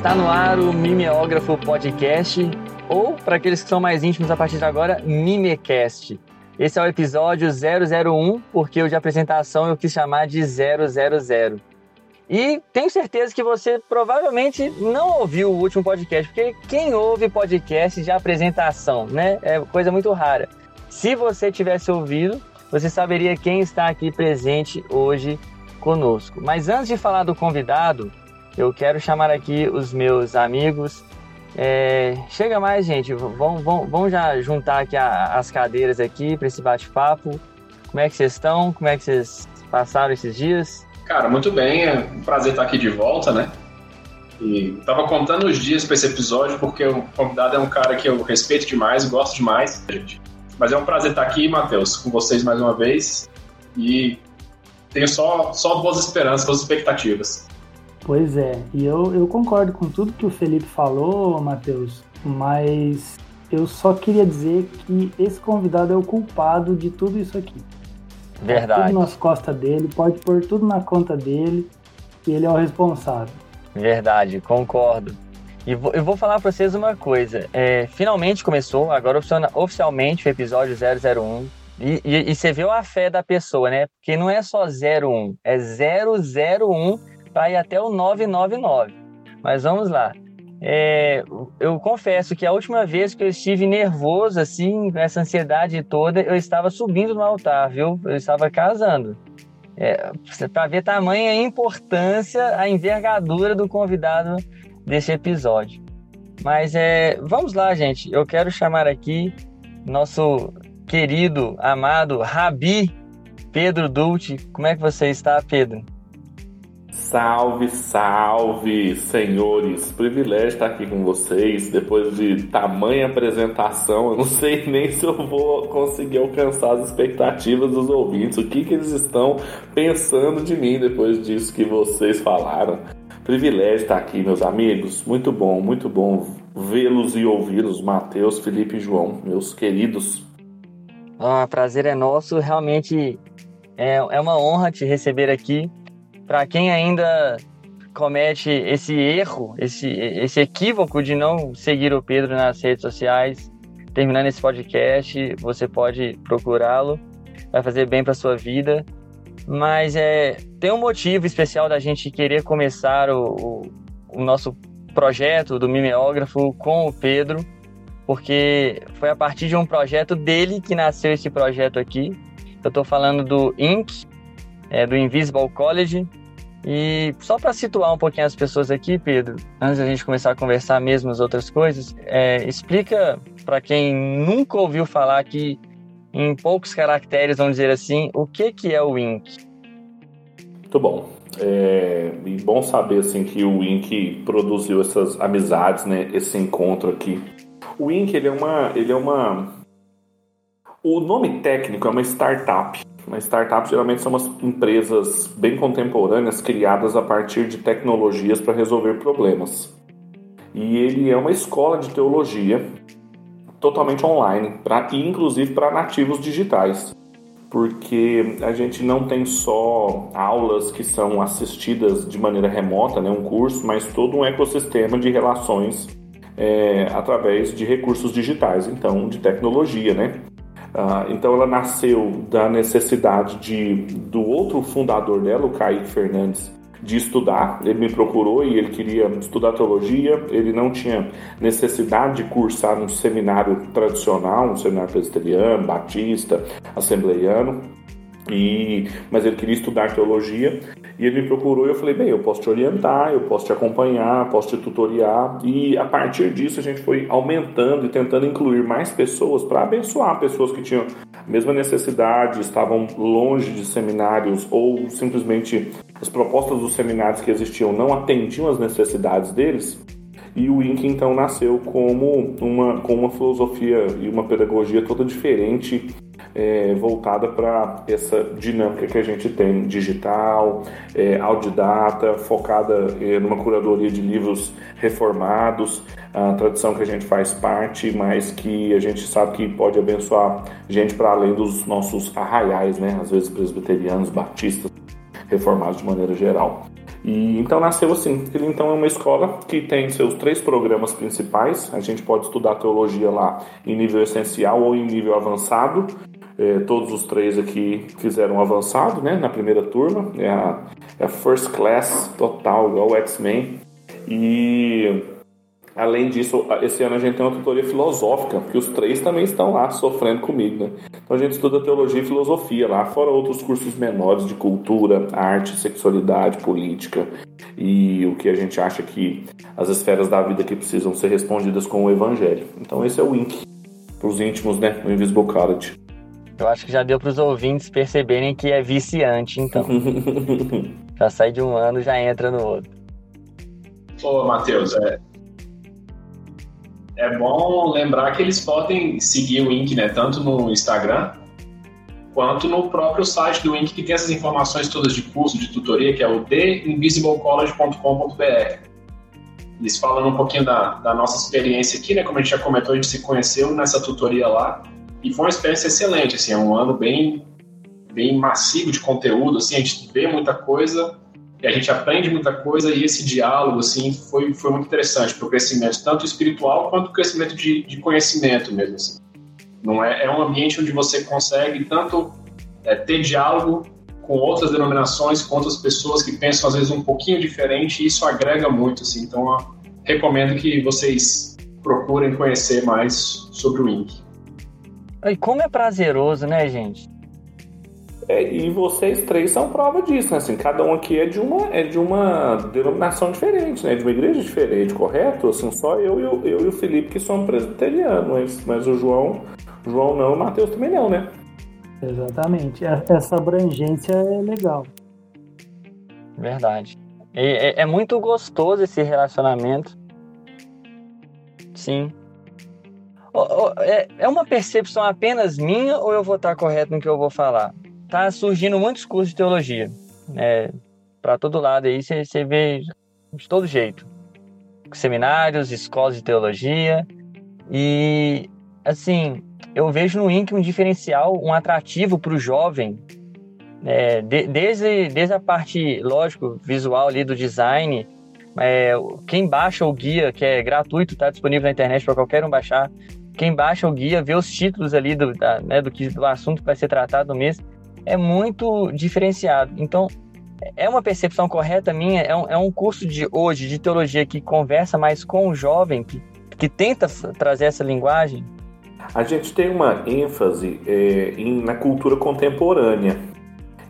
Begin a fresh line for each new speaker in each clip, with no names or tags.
Está no ar o Mimeógrafo Podcast, ou, para aqueles que são mais íntimos a partir de agora, Mimecast. Esse é o episódio 001, porque o de apresentação eu quis chamar de 000. E tenho certeza que você provavelmente não ouviu o último podcast, porque quem ouve podcast de apresentação, né? É coisa muito rara. Se você tivesse ouvido, você saberia quem está aqui presente hoje conosco. Mas antes de falar do convidado, eu quero chamar aqui os meus amigos. É, chega mais, gente. Vamos, vamos, vamos já juntar aqui a, as cadeiras aqui para esse bate-papo. Como é que vocês estão? Como é que vocês passaram esses dias?
Cara, muito bem, é um prazer estar aqui de volta, né? E tava contando os dias para esse episódio porque o convidado é um cara que eu respeito demais, gosto demais, gente. Mas é um prazer estar aqui, Matheus, com vocês mais uma vez. E tenho só, só boas esperanças, boas expectativas.
Pois é, e eu, eu concordo com tudo que o Felipe falou, Matheus, mas eu só queria dizer que esse convidado é o culpado de tudo isso aqui.
Verdade.
tudo nas costas dele, pode pôr tudo na conta dele, e ele é o responsável.
Verdade, concordo. E vou, eu vou falar para vocês uma coisa. É, finalmente começou, agora oficialmente o episódio 001. E, e, e, você viu a fé da pessoa, né? Porque não é só 01, é 001 ir até o 999. Mas vamos lá. É, eu confesso que a última vez que eu estive nervoso, assim, com essa ansiedade toda, eu estava subindo no altar, viu? Eu estava casando. É, para ver tamanha importância, a envergadura do convidado desse episódio. Mas é, vamos lá, gente. Eu quero chamar aqui nosso querido, amado Rabi Pedro Dulce. Como é que você está, Pedro?
Salve, salve, senhores! Privilégio estar aqui com vocês depois de tamanha apresentação. Eu não sei nem se eu vou conseguir alcançar as expectativas dos ouvintes. O que, que eles estão pensando de mim depois disso que vocês falaram? Privilégio estar aqui, meus amigos. Muito bom, muito bom vê-los e ouvi-los. Matheus, Felipe e João, meus queridos.
Ah, prazer é nosso. Realmente é, é uma honra te receber aqui para quem ainda comete esse erro, esse, esse equívoco de não seguir o Pedro nas redes sociais, terminando esse podcast, você pode procurá-lo, vai fazer bem para sua vida. Mas é, tem um motivo especial da gente querer começar o, o, o nosso projeto do mimeógrafo com o Pedro, porque foi a partir de um projeto dele que nasceu esse projeto aqui. Eu estou falando do INC, é, do Invisible College, e só para situar um pouquinho as pessoas aqui, Pedro, antes da gente começar a conversar mesmo as outras coisas, é, explica para quem nunca ouviu falar que, em poucos caracteres, vamos dizer assim, o que, que é o Wink?
Muito bom. É e bom saber assim que o Wink produziu essas amizades, né? Esse encontro aqui. O Wink ele é uma, ele é uma, o nome técnico é uma startup. Uma startup geralmente são umas empresas bem contemporâneas criadas a partir de tecnologias para resolver problemas. E ele é uma escola de teologia totalmente online, pra, inclusive para nativos digitais. Porque a gente não tem só aulas que são assistidas de maneira remota, né, um curso, mas todo um ecossistema de relações é, através de recursos digitais, então de tecnologia, né? Ah, então ela nasceu da necessidade de, do outro fundador dela, o Kaique Fernandes, de estudar. Ele me procurou e ele queria estudar teologia. Ele não tinha necessidade de cursar num seminário tradicional, um seminário presbiteriano, batista, assembleiano. E, mas ele queria estudar teologia e ele me procurou e eu falei, bem, eu posso te orientar, eu posso te acompanhar, posso te tutoriar. E a partir disso a gente foi aumentando e tentando incluir mais pessoas para abençoar pessoas que tinham a mesma necessidade, estavam longe de seminários ou simplesmente as propostas dos seminários que existiam não atendiam às necessidades deles. E o INC então nasceu como uma, com uma filosofia e uma pedagogia toda diferente é, voltada para essa dinâmica que a gente tem digital, é, audidata, focada é, numa curadoria de livros reformados, a tradição que a gente faz parte, mas que a gente sabe que pode abençoar gente para além dos nossos arraiais, né? às vezes presbiterianos, batistas, reformados de maneira geral. E então nasceu assim. Ele então é uma escola que tem seus três programas principais. A gente pode estudar teologia lá em nível essencial ou em nível avançado. É, todos os três aqui fizeram avançado, né? Na primeira turma. É a, é a First Class total, igual o X-Men. E Além disso, esse ano a gente tem uma tutoria filosófica, que os três também estão lá sofrendo comigo, né? Então a gente estuda teologia e filosofia lá, fora outros cursos menores de cultura, arte, sexualidade, política e o que a gente acha que as esferas da vida que precisam ser respondidas com o evangelho. Então esse é o INC, para os íntimos, né? O Invisible College.
Eu acho que já deu para os ouvintes perceberem que é viciante, então. já sai de um ano, já entra no outro.
Ô, Matheus, é, é bom lembrar que eles podem seguir o Ink, né, tanto no Instagram quanto no próprio site do Ink, que tem essas informações todas de curso, de tutoria, que é o theinvisiblecollege.com.br. Eles falam um pouquinho da, da nossa experiência aqui, né, como a gente já comentou, a gente se conheceu nessa tutoria lá, e foi uma experiência excelente, assim, é um ano bem, bem massivo de conteúdo, assim, a gente vê muita coisa e a gente aprende muita coisa e esse diálogo assim foi, foi muito interessante para o crescimento tanto espiritual quanto o crescimento de, de conhecimento mesmo assim. não é é um ambiente onde você consegue tanto é, ter diálogo com outras denominações com outras pessoas que pensam às vezes um pouquinho diferente e isso agrega muito assim então ó, recomendo que vocês procurem conhecer mais sobre o INC.
E como é prazeroso, né, gente?
É, e vocês três são prova disso, né? Assim, cada um aqui é de uma, é de uma denominação diferente, né? De uma igreja diferente, correto? Assim, só eu, eu, eu e o Felipe que somos presbiterianos, mas, mas o João, o João não, o Mateus também não, né?
Exatamente. É, essa abrangência é legal.
Verdade. É, é, é muito gostoso esse relacionamento. Sim. É, é uma percepção apenas minha ou eu vou estar correto no que eu vou falar? Tá surgindo muitos cursos de teologia. Né? Para todo lado aí você vê de todo jeito. Seminários, escolas de teologia. E, assim, eu vejo no INC um diferencial, um atrativo para o jovem. É, de, desde, desde a parte, lógico, visual ali do design. É, quem baixa o guia, que é gratuito, está disponível na internet para qualquer um baixar. Quem baixa o guia, vê os títulos ali do, da, né, do, que, do assunto que vai ser tratado no mês é muito diferenciado. Então, é uma percepção correta minha, é um, é um curso de hoje de teologia que conversa mais com o jovem, que, que tenta trazer essa linguagem?
A gente tem uma ênfase é, em, na cultura contemporânea.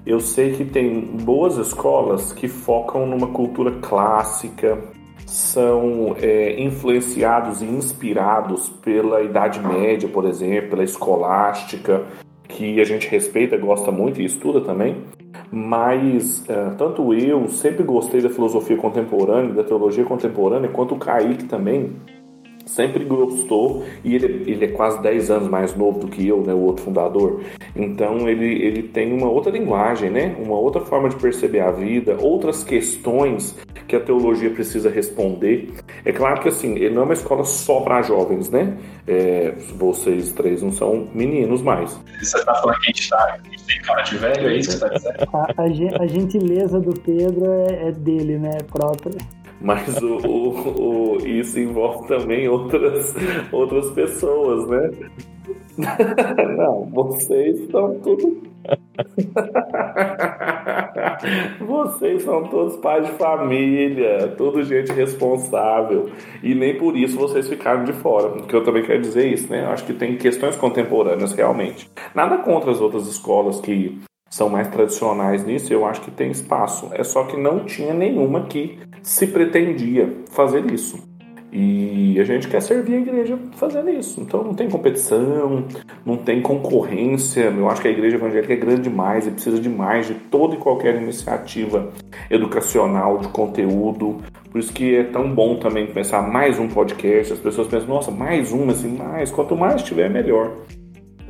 Eu sei que tem boas escolas que focam numa cultura clássica, são é, influenciados e inspirados pela Idade Média, por exemplo, pela escolástica, que a gente respeita, gosta muito e estuda também, mas uh, tanto eu sempre gostei da filosofia contemporânea, da teologia contemporânea, quanto o Kaique também sempre gostou, e ele, ele é quase 10 anos mais novo do que eu, né, o outro fundador. Então ele, ele tem uma outra linguagem, né, uma outra forma de perceber a vida, outras questões que a teologia precisa responder. É claro que assim, ele não é uma escola só para jovens, né? É, vocês três não são meninos mais.
Você está falando que a gente, tá, a gente tem cara de velho, é isso que você está dizendo?
A, a, a gentileza do Pedro é, é dele, né, própria
mas o, o, o, isso envolve também outras, outras pessoas, né? Não, vocês são tudo. vocês são todos pais de família, tudo gente responsável. E nem por isso vocês ficaram de fora. Que eu também quero dizer isso, né? Acho que tem questões contemporâneas realmente. Nada contra as outras escolas que são mais tradicionais nisso, eu acho que tem espaço. É só que não tinha nenhuma que se pretendia fazer isso. E a gente quer servir a igreja fazendo isso. Então não tem competição, não tem concorrência. Eu acho que a igreja evangélica é grande demais e precisa de mais de toda e qualquer iniciativa educacional, de conteúdo. Por isso que é tão bom também começar mais um podcast. As pessoas pensam, nossa, mais um, assim, mais. Quanto mais tiver, melhor.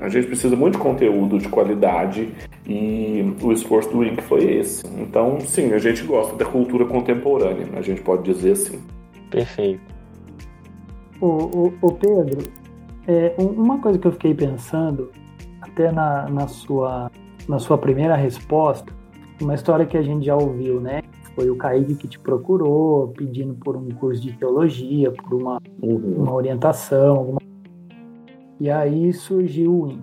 A gente precisa muito de conteúdo de qualidade e o esforço do Ink foi esse. Então, sim, a gente gosta da cultura contemporânea, a gente pode dizer assim.
Perfeito.
O, o, o Pedro, é, uma coisa que eu fiquei pensando, até na, na, sua, na sua primeira resposta, uma história que a gente já ouviu, né? foi o Kaique que te procurou, pedindo por um curso de teologia, por uma, uhum. uma orientação, alguma... e aí surgiu o IN.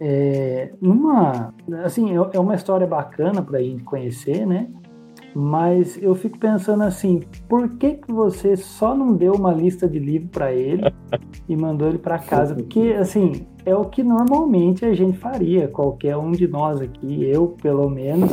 É, numa, assim, é, é uma história bacana para a gente conhecer, né? Mas eu fico pensando assim, por que, que você só não deu uma lista de livros para ele e mandou ele para casa? Porque, assim, é o que normalmente a gente faria, qualquer um de nós aqui, eu pelo menos,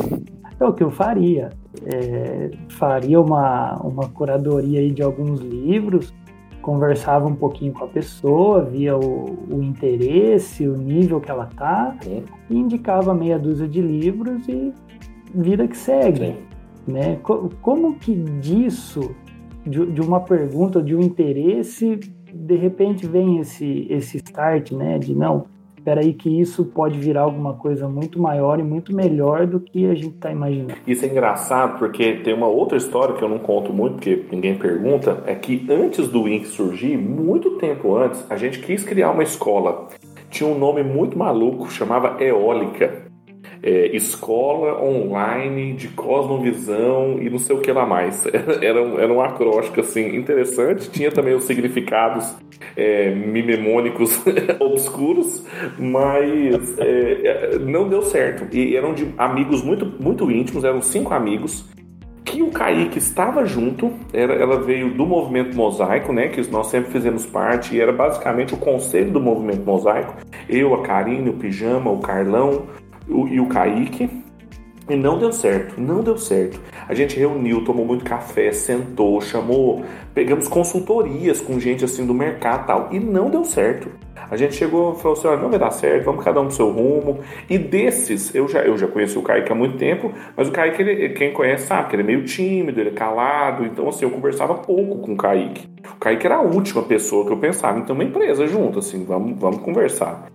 é o que eu faria. É, faria uma, uma curadoria aí de alguns livros, conversava um pouquinho com a pessoa, via o, o interesse, o nível que ela tá, Sim. e indicava meia dúzia de livros e vida que segue. Sim. Né? Como que disso, de, uma pergunta, de um interesse, de repente vem esse, esse start, né? De não, espera aí que isso pode virar alguma coisa muito maior e muito melhor do que a gente está imaginando.
Isso é engraçado porque tem uma outra história que eu não conto muito, porque ninguém pergunta, é que antes do Wink surgir, muito tempo antes, a gente quis criar uma escola. Tinha um nome muito maluco, chamava Eólica é, escola online de cosmovisão e não sei o que lá mais. Era, um, era um acróstico assim interessante, tinha também os significados é, mimemônicos obscuros, mas é, é, não deu certo. E eram de amigos muito, muito íntimos, eram cinco amigos que o Kaique estava junto, era, ela veio do movimento mosaico, né, que nós sempre fizemos parte, e era basicamente o conselho do movimento mosaico. Eu, a Karine, o Pijama, o Carlão, o, e o Kaique. E não deu certo, não deu certo. A gente reuniu, tomou muito café, sentou, chamou, pegamos consultorias com gente assim do mercado e tal, e não deu certo. A gente chegou e falou assim: olha, não vai dar certo, vamos cada um pro seu rumo. E desses, eu já, eu já conheci o Kaique há muito tempo, mas o Kaique, ele, quem conhece sabe que ele é meio tímido, ele é calado, então assim, eu conversava pouco com o Kaique. O Kaique era a última pessoa que eu pensava em ter uma empresa junto, assim, vamos, vamos conversar.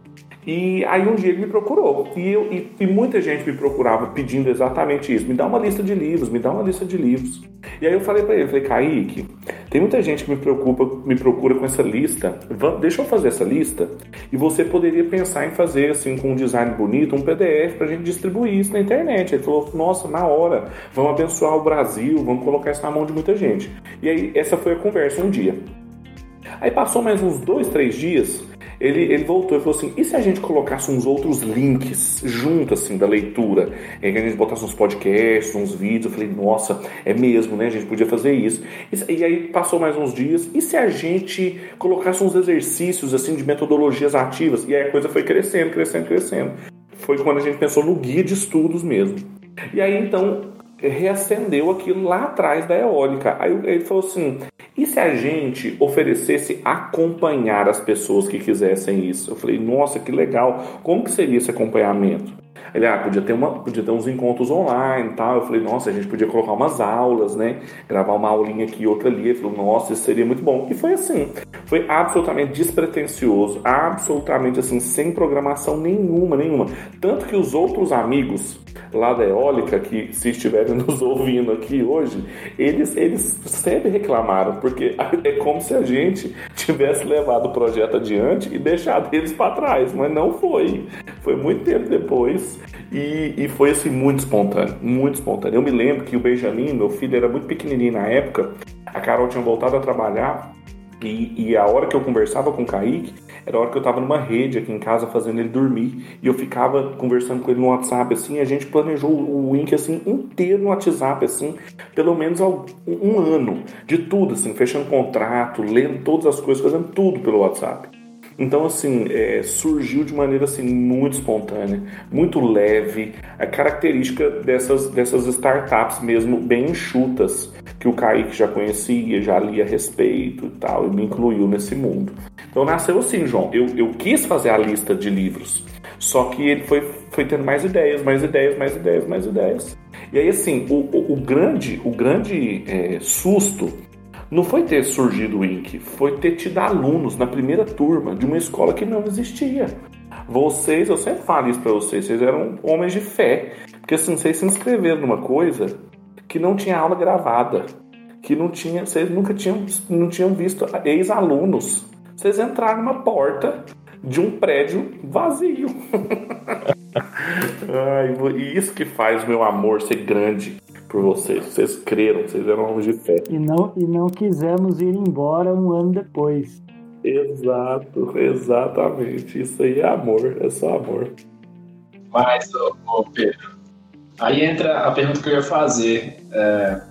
E aí um dia ele me procurou e, eu, e, e, muita gente me procurava pedindo exatamente isso. Me dá uma lista de livros, me dá uma lista de livros. E aí eu falei para ele, falei, Kaique, tem muita gente que me preocupa, me procura com essa lista. Deixa eu fazer essa lista e você poderia pensar em fazer assim com um design bonito, um PDF para a gente distribuir isso na internet. Ele falou, nossa, na hora, vamos abençoar o Brasil, vamos colocar isso na mão de muita gente. E aí essa foi a conversa um dia. Aí passou mais uns dois, três dias, ele, ele voltou e falou assim: e se a gente colocasse uns outros links junto, assim, da leitura? E que a gente botasse uns podcasts, uns vídeos. Eu falei: nossa, é mesmo, né? A gente podia fazer isso. E, e aí passou mais uns dias: e se a gente colocasse uns exercícios, assim, de metodologias ativas? E aí a coisa foi crescendo, crescendo, crescendo. Foi quando a gente pensou no guia de estudos mesmo. E aí então reacendeu aquilo lá atrás da eólica. Aí ele falou assim: e se a gente oferecesse acompanhar as pessoas que quisessem isso? Eu falei, nossa, que legal. Como que seria esse acompanhamento? Ele, ah, podia ter, uma, podia ter uns encontros online e tal. Eu falei, nossa, a gente podia colocar umas aulas, né? Gravar uma aulinha aqui outra ali. Ele falou, nossa, isso seria muito bom. E foi assim. Foi absolutamente despretensioso, absolutamente assim, sem programação nenhuma, nenhuma. Tanto que os outros amigos lá da Eólica, que se estiverem nos ouvindo aqui hoje, eles, eles sempre reclamaram, porque é como se a gente tivesse levado o projeto adiante e deixado eles para trás, mas não foi. Foi muito tempo depois e, e foi assim muito espontâneo, muito espontâneo. Eu me lembro que o Benjamin, meu filho, era muito pequenininho na época, a Carol tinha voltado a trabalhar e, e, a hora que eu conversava com o Kaique, era a hora que eu tava numa rede aqui em casa fazendo ele dormir. E eu ficava conversando com ele no WhatsApp, assim, a gente planejou o Wink, assim, inteiro no WhatsApp, assim, pelo menos um ano. De tudo, assim, fechando contrato, lendo todas as coisas, fazendo tudo pelo WhatsApp. Então, assim, é, surgiu de maneira assim, muito espontânea, muito leve, a característica dessas, dessas startups mesmo bem enxutas, que o Kaique já conhecia, já lia a respeito e tal, e me incluiu nesse mundo. Então nasceu assim, João. Eu, eu quis fazer a lista de livros, só que ele foi, foi tendo mais ideias, mais ideias, mais ideias, mais ideias. E aí, assim, o, o, o grande, o grande é, susto não foi ter surgido o INC, foi ter tido alunos na primeira turma de uma escola que não existia. Vocês, eu sempre falo isso para vocês, vocês eram homens de fé, porque assim, vocês se inscreveram numa coisa que não tinha aula gravada, que não tinha, vocês nunca tinham, não tinham visto ex-alunos. Vocês entraram numa porta de um prédio vazio. Ai, e isso que faz meu amor ser grande por vocês. Vocês creram, vocês eram homens de fé.
E não, e não quisemos ir embora um ano depois.
Exato, exatamente. Isso aí é amor, é só amor.
Mas, ô, ô Pedro, aí entra a pergunta que eu ia fazer. É...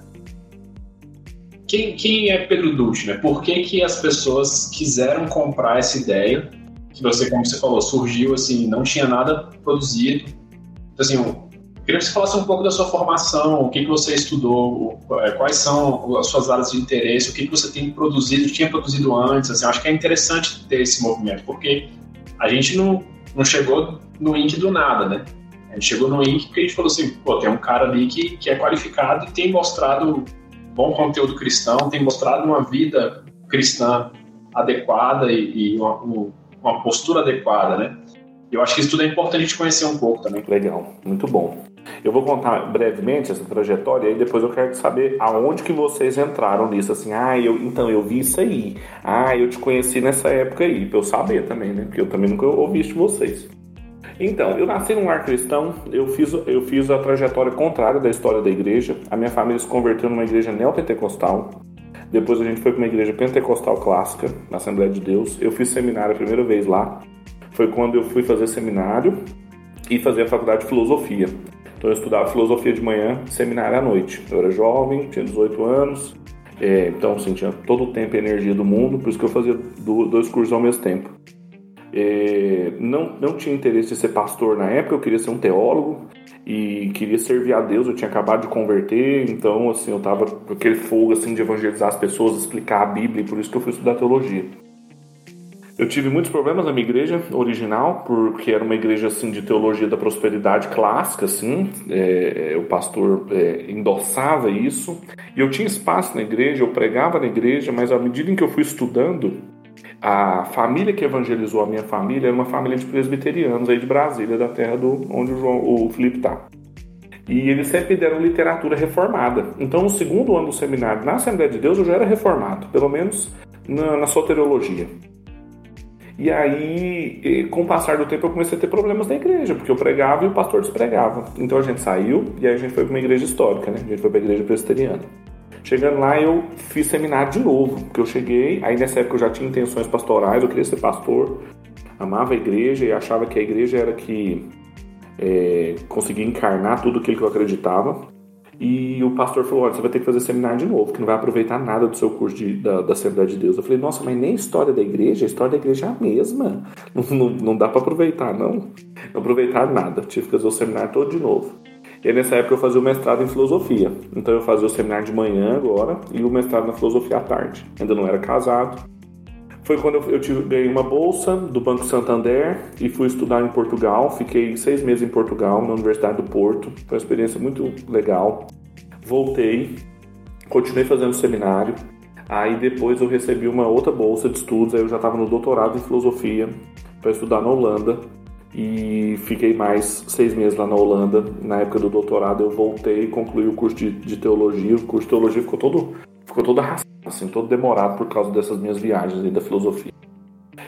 Quem, quem é Pedro Dutti, né? Por que, que as pessoas quiseram comprar essa ideia? Que você, como você falou, surgiu assim, não tinha nada produzido. Então, assim, Queria que você falasse um pouco da sua formação, o que, que você estudou, é, quais são as suas áreas de interesse, o que, que você tem produzido, tinha produzido antes. Assim, acho que é interessante ter esse movimento, porque a gente não, não chegou no INC do nada, né? A gente chegou no INC porque a gente falou assim, pô, tem um cara ali que, que é qualificado e tem mostrado bom conteúdo cristão, tem mostrado uma vida cristã adequada e, e uma, uma postura adequada, né? Eu acho que isso tudo é importante a gente conhecer um pouco também.
Legal, muito bom. Eu vou contar brevemente essa trajetória e depois eu quero saber aonde que vocês entraram nisso, assim, ah, eu, então eu vi isso aí, ah, eu te conheci nessa época aí, pra eu saber também, né, porque eu também nunca ouvi isso de vocês. Então, eu nasci num lar cristão, eu fiz, eu fiz a trajetória contrária da história da igreja, a minha família se converteu numa igreja neopentecostal, depois a gente foi para uma igreja pentecostal clássica, na Assembleia de Deus, eu fiz seminário a primeira vez lá, foi quando eu fui fazer seminário e fazer a faculdade de filosofia. Então eu estudava filosofia de manhã, seminário à noite. Eu era jovem, tinha 18 anos, é, então assim, tinha todo o tempo e energia do mundo, por isso que eu fazia dois cursos ao mesmo tempo. É, não, não tinha interesse em ser pastor na época, eu queria ser um teólogo e queria servir a Deus, eu tinha acabado de converter, então assim, eu tava com aquele fogo assim de evangelizar as pessoas, explicar a Bíblia, e por isso que eu fui estudar teologia. Eu tive muitos problemas na minha igreja original, porque era uma igreja assim de teologia da prosperidade clássica, assim. É, o pastor é, endossava isso. E eu tinha espaço na igreja, eu pregava na igreja, mas à medida em que eu fui estudando, a família que evangelizou a minha família era uma família de presbiterianos aí de Brasília, da terra do onde o, João, o Felipe está. E eles sempre deram literatura reformada. Então, no segundo ano do seminário na Assembleia de Deus, eu já era reformado, pelo menos na, na soteriologia. E aí, com o passar do tempo, eu comecei a ter problemas na igreja, porque eu pregava e o pastor despregava. Então a gente saiu e aí a gente foi para uma igreja histórica, né? A gente foi para a igreja presbiteriana. Chegando lá, eu fiz seminário de novo, porque eu cheguei, aí nessa época eu já tinha intenções pastorais, eu queria ser pastor, amava a igreja e achava que a igreja era que é, conseguia encarnar tudo aquilo que eu acreditava. E o pastor falou: Olha, você vai ter que fazer seminário de novo, que não vai aproveitar nada do seu curso de, da, da Assembleia de Deus. Eu falei: Nossa, mas nem a história da igreja, a história da igreja é a mesma. Não, não, não dá para aproveitar, não. Não aproveitar nada. Tive que fazer o seminário todo de novo. E aí, nessa época eu fazia o mestrado em filosofia. Então eu fazia o seminário de manhã agora e o mestrado na filosofia à tarde. Ainda não era casado. Foi quando eu, tive, ganhei uma bolsa do Banco Santander e fui estudar em Portugal. Fiquei seis meses em Portugal, na Universidade do Porto. Foi uma experiência muito legal. Voltei, continuei fazendo seminário. Aí depois eu recebi uma outra bolsa de estudos. Aí eu já estava no doutorado em filosofia para estudar na Holanda. E fiquei mais seis meses lá na Holanda. Na época do doutorado eu voltei concluí o curso de, de teologia. O curso de teologia ficou todo, ficou todo arrastado assim, todo demorado por causa dessas minhas viagens aí da filosofia.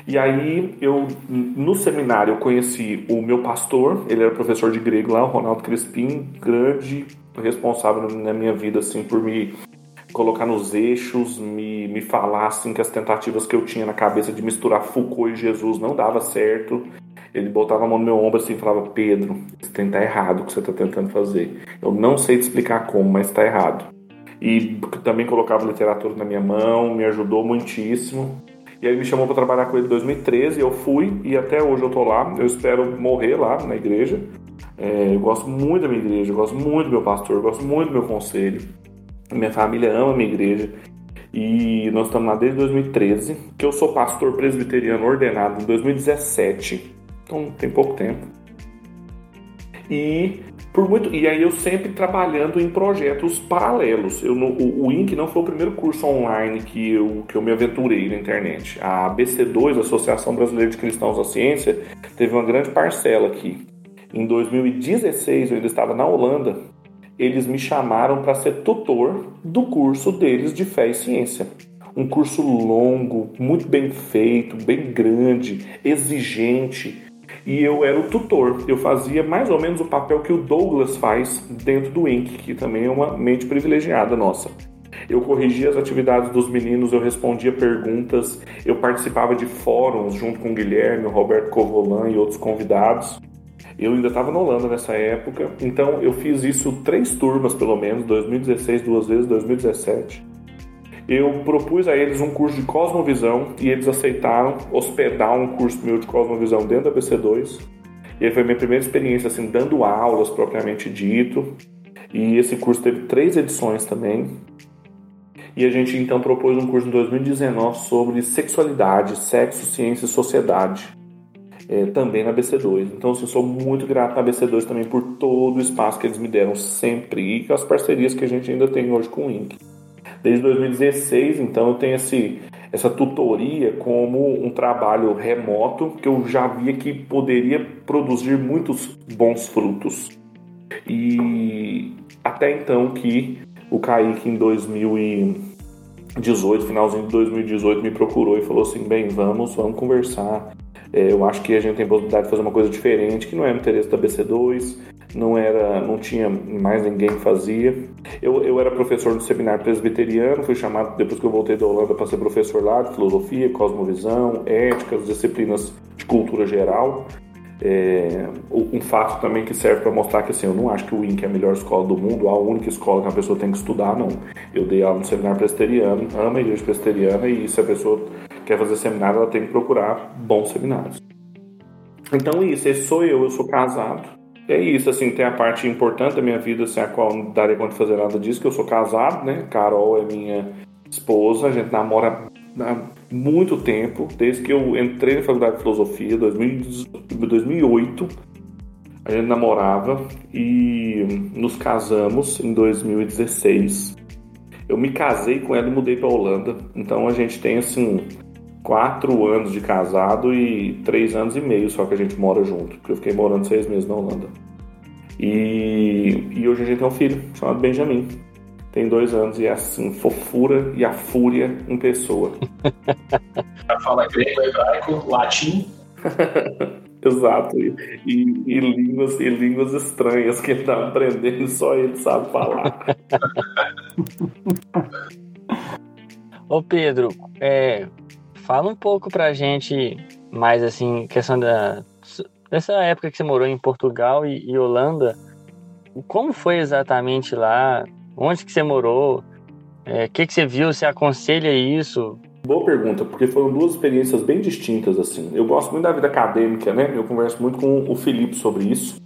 E aí eu no seminário eu conheci o meu pastor, ele era professor de grego lá, o Ronaldo Crespim, grande responsável na minha vida assim por me colocar nos eixos, me, me falar assim que as tentativas que eu tinha na cabeça de misturar Foucault e Jesus não dava certo. Ele botava a mão no meu ombro assim e falava: Pedro, você tá errado o que você está tentando fazer. Eu não sei te explicar como, mas está errado e também colocava literatura na minha mão, me ajudou muitíssimo. E aí me chamou para trabalhar com ele em 2013, eu fui e até hoje eu tô lá. Eu espero morrer lá na igreja. É, eu gosto muito da minha igreja, eu gosto muito do meu pastor, eu gosto muito do meu conselho. Minha família ama a minha igreja. E nós estamos lá desde 2013, que eu sou pastor presbiteriano ordenado em 2017. Então tem pouco tempo. E por muito e aí eu sempre trabalhando em projetos paralelos. Eu, o, o INC não foi o primeiro curso online que eu, que eu me aventurei na internet. A ABC2, Associação Brasileira de Cristãos da Ciência, teve uma grande parcela aqui. Em 2016, eu ainda estava na Holanda, eles me chamaram para ser tutor do curso deles de fé e ciência. Um curso longo, muito bem feito, bem grande, exigente e eu era o tutor. Eu fazia mais ou menos o papel que o Douglas faz dentro do INC, que também é uma mente privilegiada nossa. Eu corrigia as atividades dos meninos, eu respondia perguntas, eu participava de fóruns junto com o Guilherme, o Roberto Covolan e outros convidados. Eu ainda estava na Holanda nessa época, então eu fiz isso três turmas pelo menos, 2016 duas vezes, 2017. Eu propus a eles um curso de Cosmovisão e eles aceitaram hospedar um curso meu de Cosmovisão dentro da BC2. E foi minha primeira experiência assim dando aulas propriamente dito. E esse curso teve três edições também. E a gente então propôs um curso em 2019 sobre sexualidade, sexo, ciência e sociedade é, também na BC2. Então, assim, sou muito grato à BC2 também por todo o espaço que eles me deram sempre e com as parcerias que a gente ainda tem hoje com o INC. Desde 2016, então, eu tenho esse, essa tutoria como um trabalho remoto que eu já via que poderia produzir muitos bons frutos. E até então que o Kaique em 2018, finalzinho de 2018, me procurou e falou assim: bem, vamos, vamos conversar. É, eu acho que a gente tem possibilidade de fazer uma coisa diferente, que não é no interesse da BC2, não era, não tinha mais ninguém que fazia. Eu, eu era professor no seminário presbiteriano, fui chamado depois que eu voltei da Holanda para ser professor lá de filosofia, cosmovisão, ética, as disciplinas de cultura geral. É, um fato também que serve para mostrar que assim, eu não acho que o INC é a melhor escola do mundo, a única escola que a pessoa tem que estudar, não. Eu dei aula no seminário presbiteriano, amo a igreja presbiteriana e se a pessoa quer fazer seminário, ela tem que procurar bons seminários. Então, isso, esse sou eu, eu sou casado. É isso, assim, tem a parte importante da minha vida, assim, a qual não daria conta de fazer nada disso, que eu sou casado, né? Carol é minha esposa, a gente namora há muito tempo, desde que eu entrei na faculdade de filosofia, 2008, a gente namorava e nos casamos em 2016. Eu me casei com ela e mudei para Holanda, então a gente tem assim quatro anos de casado e três anos e meio só que a gente mora junto, porque eu fiquei morando seis meses na Holanda. E, e hoje a gente tem um filho chamado Benjamin. Tem dois anos e é assim, fofura e a fúria em pessoa.
Fala grego, hebraico, latim.
Exato, e, e, e, línguas, e línguas estranhas que ele tá aprendendo e só ele sabe falar.
Ô Pedro, é, Fala um pouco pra gente mais assim, questão da dessa época que você morou em Portugal e, e Holanda. Como foi exatamente lá? Onde que você morou? O é, que, que você viu? Você aconselha isso?
Boa pergunta, porque foram duas experiências bem distintas assim. Eu gosto muito da vida acadêmica, né? Eu converso muito com o Felipe sobre isso.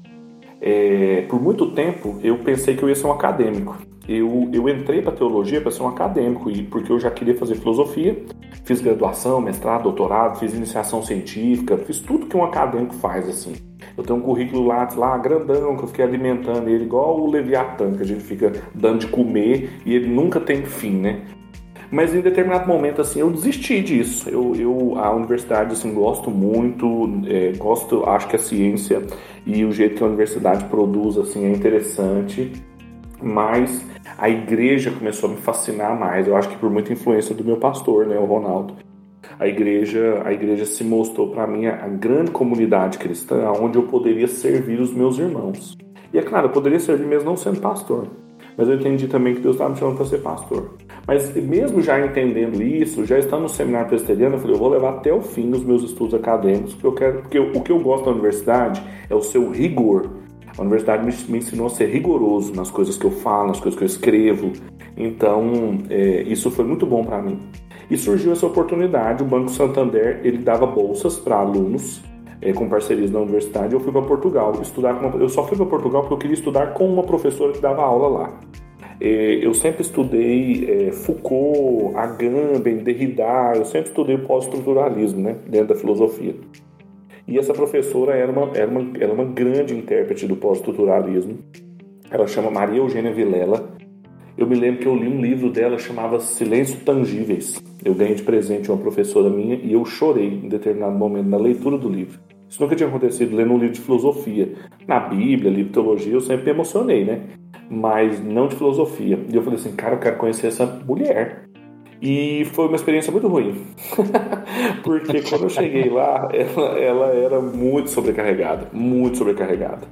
É, por muito tempo eu pensei que eu ia ser um acadêmico. Eu, eu entrei para teologia para ser um acadêmico, porque eu já queria fazer filosofia, fiz graduação, mestrado, doutorado, fiz iniciação científica, fiz tudo que um acadêmico faz assim. Eu tenho um currículo lá, lá grandão que eu fiquei alimentando ele igual o Leviatã, que a gente fica dando de comer e ele nunca tem fim, né? Mas em determinado momento, assim, eu desisti disso. Eu, eu a universidade, assim, gosto muito, é, gosto, acho que a ciência e o jeito que a universidade produz, assim, é interessante. Mas a igreja começou a me fascinar mais. Eu acho que por muita influência do meu pastor, né, o Ronaldo. A igreja, a igreja se mostrou para mim a, grande comunidade cristã, onde eu poderia servir os meus irmãos. E é claro, eu poderia servir mesmo não sendo pastor. Mas eu entendi também que Deus estava me chamando para ser pastor. Mas mesmo já entendendo isso, já estando no seminário presbiteriano, eu falei, eu vou levar até o fim os meus estudos acadêmicos, porque eu quero, porque o que eu gosto da universidade é o seu rigor. A universidade me, ensinou a ser rigoroso nas coisas que eu falo, nas coisas que eu escrevo. Então, é, isso foi muito bom para mim. E surgiu essa oportunidade, o Banco Santander, ele dava bolsas para alunos é, com parcerias na universidade, eu fui para Portugal estudar. Uma, eu só fui para Portugal porque eu queria estudar com uma professora que dava aula lá. É, eu sempre estudei é, Foucault, Agamben, Derrida, eu sempre estudei o pós-estruturalismo, né, dentro da filosofia. E essa professora era uma, era uma, era uma grande intérprete do pós-estruturalismo. Ela chama Maria Eugênia Vilela. Eu me lembro que eu li um livro dela chamava Silêncio Tangíveis. Eu ganhei de presente uma professora minha e eu chorei em determinado momento na leitura do livro. Isso nunca tinha acontecido lendo um livro de filosofia. Na Bíblia, livro de teologia, eu sempre me emocionei, né? Mas não de filosofia. E eu falei assim, cara, eu quero conhecer essa mulher. E foi uma experiência muito ruim. Porque quando eu cheguei lá, ela, ela, era muito sobrecarregada. Muito sobrecarregada.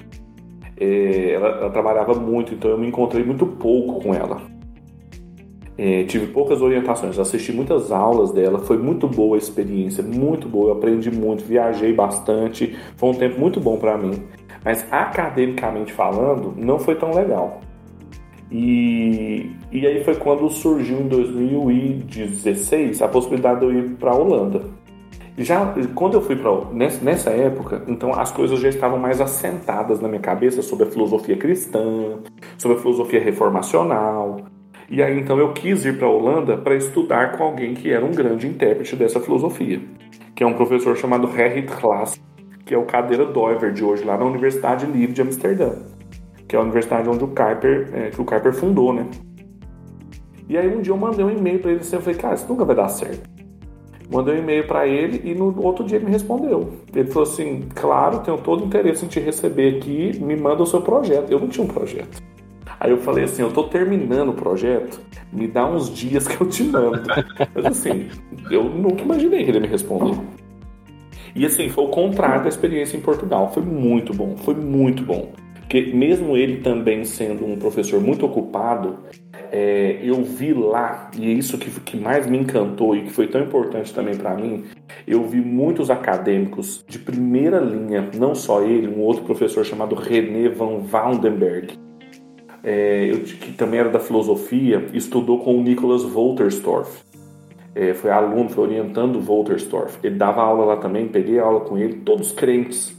É, ela, ela, trabalhava muito, então eu me encontrei muito pouco com ela. É, tive poucas orientações, assisti muitas aulas dela, foi muito boa a experiência, muito boa, eu aprendi muito, viajei bastante, foi um tempo muito bom para mim. Mas academicamente falando, não foi tão legal. E, e aí foi quando surgiu em 2016 a possibilidade de eu ir para a Holanda. Já quando eu fui para nessa, nessa época, então as coisas já estavam mais assentadas na minha cabeça sobre a filosofia cristã, sobre a filosofia reformacional. E aí então eu quis ir para a Holanda para estudar com alguém que era um grande intérprete dessa filosofia, que é um professor chamado Gerrit Klaas, que é o cadeira Doiver de hoje lá na Universidade Livre de Amsterdã que é a universidade onde o Kuiper, é, que o Kuiper fundou, né? E aí um dia eu mandei um e-mail para ele assim, eu falei, cara, isso nunca vai dar certo. Mandei um e-mail para ele e no outro dia ele me respondeu. Ele falou assim, claro, tenho todo o interesse em te receber aqui, me manda o seu projeto. Eu não tinha um projeto. Aí eu falei assim, eu tô terminando o projeto, me dá uns dias que eu te mando. Mas assim, eu nunca imaginei que ele me responder. E assim, foi o contrário da experiência em Portugal. Foi muito bom, foi muito bom. Porque mesmo ele também sendo um professor muito ocupado, é, eu vi lá, e é isso que, que mais me encantou e que foi tão importante também para mim, eu vi muitos acadêmicos de primeira linha, não só ele, um outro professor chamado René van Waldenberg, é, eu, que também era da filosofia, estudou com o Nicholas Wolterstorff. É, foi aluno, foi orientando o Wolterstorff. Ele dava aula lá também, peguei aula com ele, todos crentes,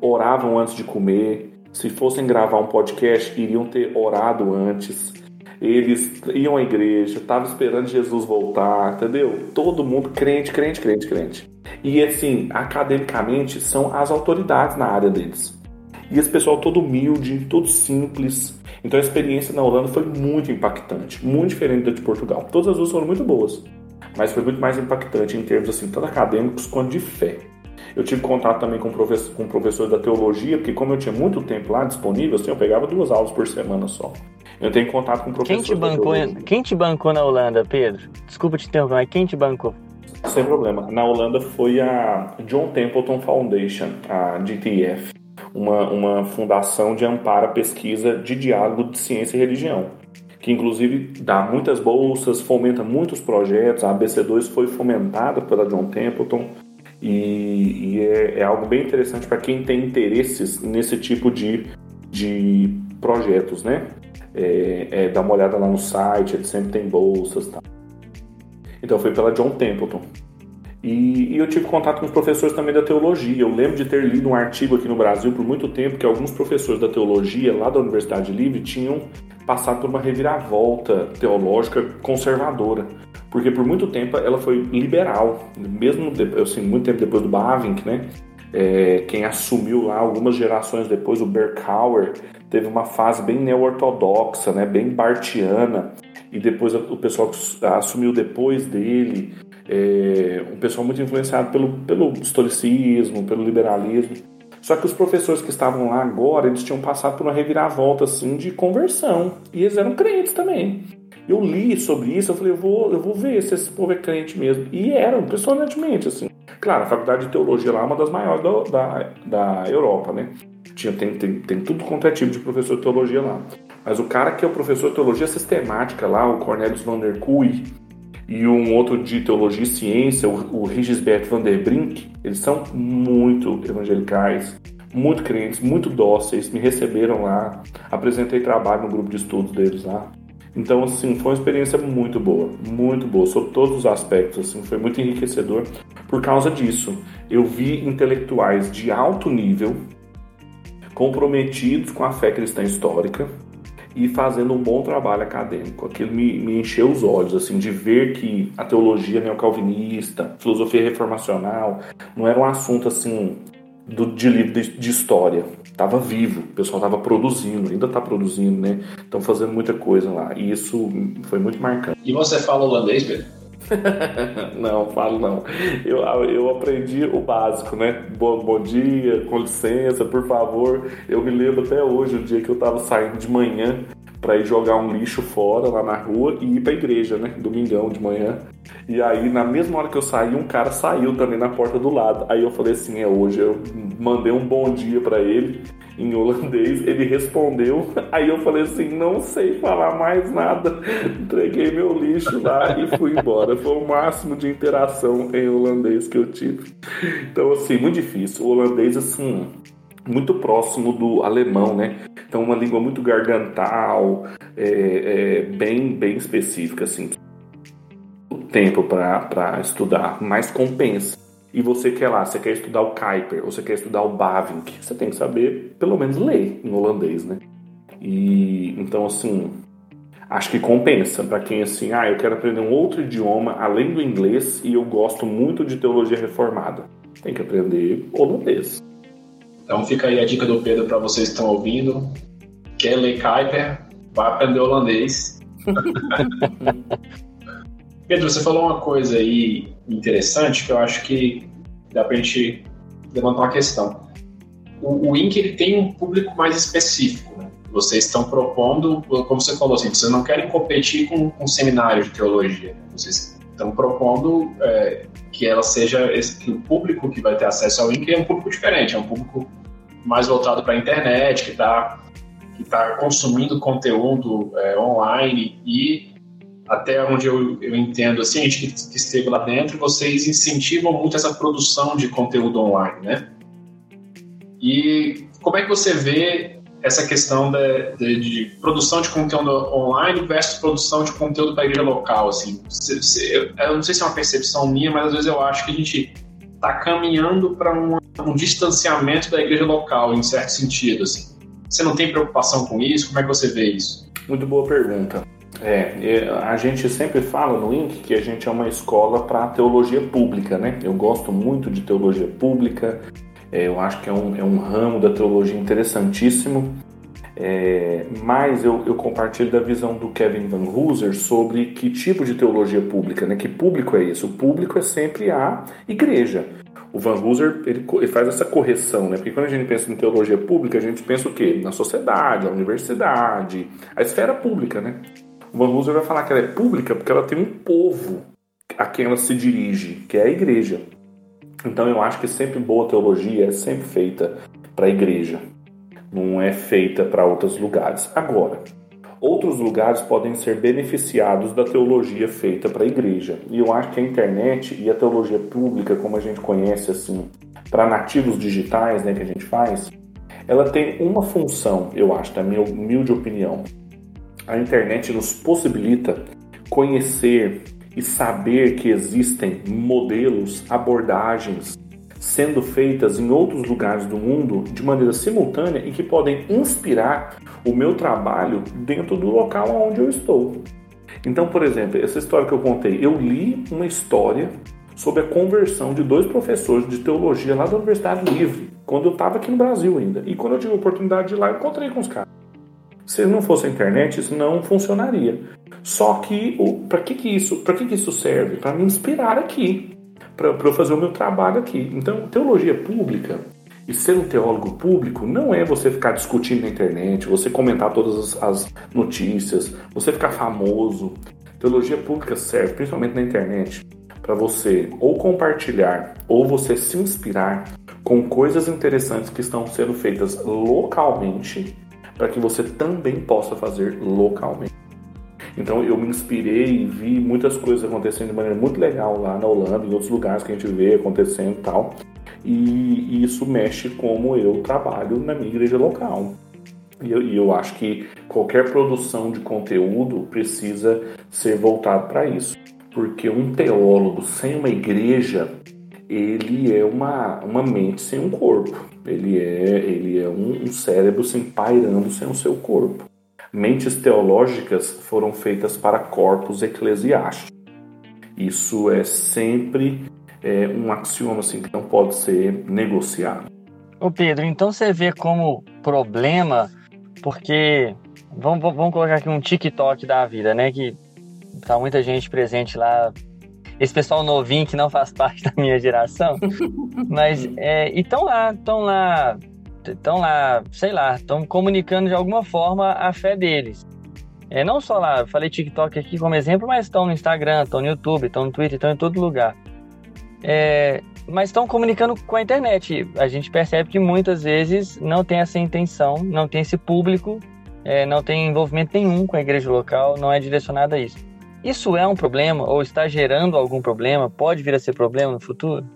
oravam antes de comer, se fossem gravar um podcast, iriam ter orado antes. Eles iam à igreja, estavam esperando Jesus voltar, entendeu? Todo mundo crente, crente, crente, crente. E assim, academicamente, são as autoridades na área deles. E esse pessoal todo humilde, todo simples. Então a experiência na Holanda foi muito impactante, muito diferente da de Portugal. Todas as duas foram muito boas, mas foi muito mais impactante em termos assim, tanto acadêmicos quanto de fé. Eu tive contato também com, professor, com professores da teologia, porque como eu tinha muito tempo lá disponível, assim, eu pegava duas aulas por semana só. Eu tenho contato com professores
quem te bancou, Quem te bancou na Holanda, Pedro? Desculpa te interromper, mas quem te bancou?
Sem problema. Na Holanda foi a John Templeton Foundation, a GTF, uma, uma fundação de amparo à pesquisa de diálogo de ciência e religião, que inclusive dá muitas bolsas, fomenta muitos projetos. A ABC2 foi fomentada pela John Templeton e, e é, é, algo bem interessante para quem tem interesses nesse tipo de, de projetos, né? É, é, dá uma olhada lá no site, ele sempre tem bolsas tá? Então foi pela John Templeton. E, e, eu tive contato com os professores também da teologia. Eu lembro de ter lido um artigo aqui no Brasil por muito tempo que alguns professores da teologia lá da Universidade Livre tinham passado por uma reviravolta teológica conservadora porque por muito tempo ela foi liberal, mesmo assim, muito tempo depois do Bavinck, né? É, quem assumiu lá algumas gerações depois, o Berkauer, teve uma fase bem neo-ortodoxa, né, bem bartiana, e depois o pessoal que assumiu depois dele, é, um pessoal muito influenciado pelo, pelo historicismo, pelo liberalismo. Só que os professores que estavam lá agora, eles tinham passado por uma reviravolta assim de conversão, e eles eram crentes também. Eu li sobre isso, eu falei, eu vou, eu vou ver se esse povo é crente mesmo. E eram, impressionantemente, assim. Claro, a faculdade de teologia lá é uma das maiores da, da, da Europa, né? Tinha, tem, tem, tem tudo quanto é tipo de professor de teologia lá. Mas o cara que é o professor de teologia sistemática lá, o Cornelius van der Kuy, e um outro de teologia e ciência, o, o Rigisbert van der Brink, eles são muito evangelicais, muito crentes, muito dóceis, me receberam lá, apresentei trabalho no grupo de estudos deles lá. Então, assim, foi uma experiência muito boa, muito boa, sob todos os aspectos, assim, foi muito enriquecedor. Por causa disso, eu vi intelectuais de alto nível, comprometidos com a fé cristã histórica e fazendo um bom trabalho acadêmico. Aquilo me, me encheu os olhos, assim, de ver que a teologia neocalvinista, filosofia reformacional, não era um assunto, assim, do, de livro de, de história estava vivo, o pessoal estava produzindo, ainda está produzindo, né? Estão fazendo muita coisa lá. E isso foi muito marcante.
E você fala holandês, Pedro?
não, falo não. Eu, eu aprendi o básico, né? Bom, bom dia, com licença, por favor. Eu me lembro até hoje, o dia que eu estava saindo de manhã para ir jogar um lixo fora lá na rua e ir pra igreja, né? Domingão de manhã. E aí, na mesma hora que eu saí, um cara saiu também na porta do lado. Aí eu falei assim: é hoje. Eu mandei um bom dia para ele em holandês. Ele respondeu. Aí eu falei assim: não sei falar mais nada. Entreguei meu lixo lá e fui embora. Foi o máximo de interação em holandês que eu tive. Então, assim, muito difícil. O holandês, assim, muito próximo do alemão, né? Então, uma língua muito gargantal, é, é, bem, bem específica, assim. O tempo para estudar, mas compensa. E você quer lá, você quer estudar o Kuiper, ou você quer estudar o Bavink, você tem que saber, pelo menos, ler em holandês, né? E então, assim, acho que compensa para quem, assim, ah, eu quero aprender um outro idioma além do inglês e eu gosto muito de teologia reformada. Tem que aprender holandês.
Então fica aí a dica do Pedro para vocês que estão ouvindo. Quer ler Kuiper? Vai aprender holandês. Pedro, você falou uma coisa aí interessante que eu acho que dá para a gente levantar uma questão. O, o INC ele tem um público mais específico. Né? Vocês estão propondo, como você falou, assim, vocês não querem competir com, com seminário de teologia. Né? Vocês estão propondo é, que ela seja esse, que o público que vai ter acesso ao INC é um público diferente, é um público mais voltado para a internet, que está que tá consumindo conteúdo é, online e até onde eu, eu entendo, assim, a gente que, que esteve lá dentro, vocês incentivam muito essa produção de conteúdo online, né? E como é que você vê essa questão de, de, de produção de conteúdo online versus produção de conteúdo para a igreja local, assim? Se, se, eu, eu não sei se é uma percepção minha, mas às vezes eu acho que a gente está caminhando para um, um, distanciamento da igreja local, em certo sentido. Assim. Você não tem preocupação com isso? Como é que você vê isso?
Muito boa pergunta. É, a gente sempre fala no INC que a gente é uma escola para teologia pública, né? Eu gosto muito de teologia pública, eu acho que é um, é um ramo da teologia interessantíssimo. É, mas eu, eu, compartilho da visão do Kevin Van Hooser sobre que tipo de teologia pública, né? Que público é isso? O público é sempre a igreja. O Van Hooser ele, ele, faz essa correção, né? Porque quando a gente pensa em teologia pública, a gente pensa o quê? Na sociedade, na universidade, a esfera pública, né? O Van Hooser vai falar que ela é pública porque ela tem um povo a quem ela se dirige, que é a igreja. Então eu acho que sempre boa teologia é sempre feita para a igreja não é feita para outros lugares. Agora, outros lugares podem ser beneficiados da teologia feita para a igreja. E eu acho que a internet e a teologia pública, como a gente conhece assim, para nativos digitais, né, que a gente faz, ela tem uma função, eu acho, da minha humilde opinião. A internet nos possibilita conhecer e saber que existem modelos, abordagens, sendo feitas em outros lugares do mundo de maneira simultânea e que podem inspirar o meu trabalho dentro do local onde eu estou. Então, por exemplo, essa história que eu contei, eu li uma história sobre a conversão de dois professores de teologia lá da Universidade Livre, quando eu estava aqui no Brasil ainda. E quando eu tive a oportunidade de ir lá, eu encontrei com os caras. Se não fosse a internet, isso não funcionaria. Só que, para que, que isso, para que, que isso serve? Para me inspirar aqui para eu fazer o meu trabalho aqui. Então, teologia pública e ser um teólogo público não é você ficar discutindo na internet, você comentar todas as notícias, você ficar famoso. Teologia pública serve, principalmente na internet, para você ou compartilhar ou você se inspirar com coisas interessantes que estão sendo feitas localmente, para que você também possa fazer localmente. Então eu me inspirei e vi muitas coisas acontecendo de maneira muito legal lá na Holanda, em outros lugares que a gente vê acontecendo e tal. E, isso mexe como eu trabalho na minha igreja local. E eu, e eu acho que qualquer produção de conteúdo precisa ser voltado para isso. Porque um teólogo sem uma igreja, ele é uma, uma mente sem um corpo. Ele é, ele é um, um cérebro sem pairando sem o seu corpo. Mentes teológicas foram feitas para corpos eclesiásticos. Isso é sempre é, um axioma assim, que não pode ser negociado.
Ô Pedro, então você vê como problema, porque vamos, vamos colocar aqui um TikTok da vida, né? Que tá muita gente presente lá. Esse pessoal novinho que não faz parte da minha geração, mas é, e estão lá, estão lá estão lá, sei lá, estão comunicando de alguma forma a fé deles. É, não só lá, falei TikTok aqui como exemplo, mas estão no Instagram, estão no YouTube, estão no Twitter, estão em todo lugar. É, mas estão comunicando com a internet. A gente percebe que muitas vezes não tem essa intenção, não tem esse público, é, não tem envolvimento nenhum com a igreja local, não é direcionado a isso. Isso é um problema ou está gerando algum problema? Pode vir a ser problema no futuro?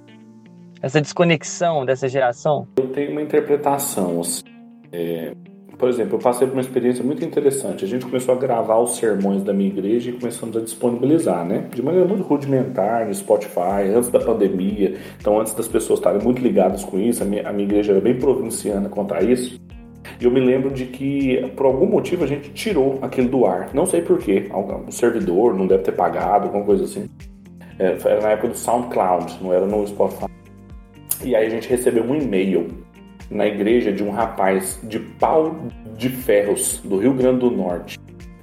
Essa desconexão dessa geração?
Eu tenho uma interpretação. Assim, é, por exemplo, eu passei por uma experiência muito interessante. A gente começou a gravar os sermões da minha igreja e começamos a disponibilizar, né? De maneira muito rudimentar no Spotify, antes da pandemia. Então, antes das pessoas estarem muito ligadas com isso, a minha, a minha igreja era bem provinciana quanto a isso. Eu me lembro de que, por algum motivo, a gente tirou aquilo do ar. Não sei porquê. O servidor não deve ter pagado, alguma coisa assim. É, era na época do SoundCloud, não era no Spotify. E aí a gente recebeu um e-mail na igreja de um rapaz de pau de ferros do Rio Grande do Norte,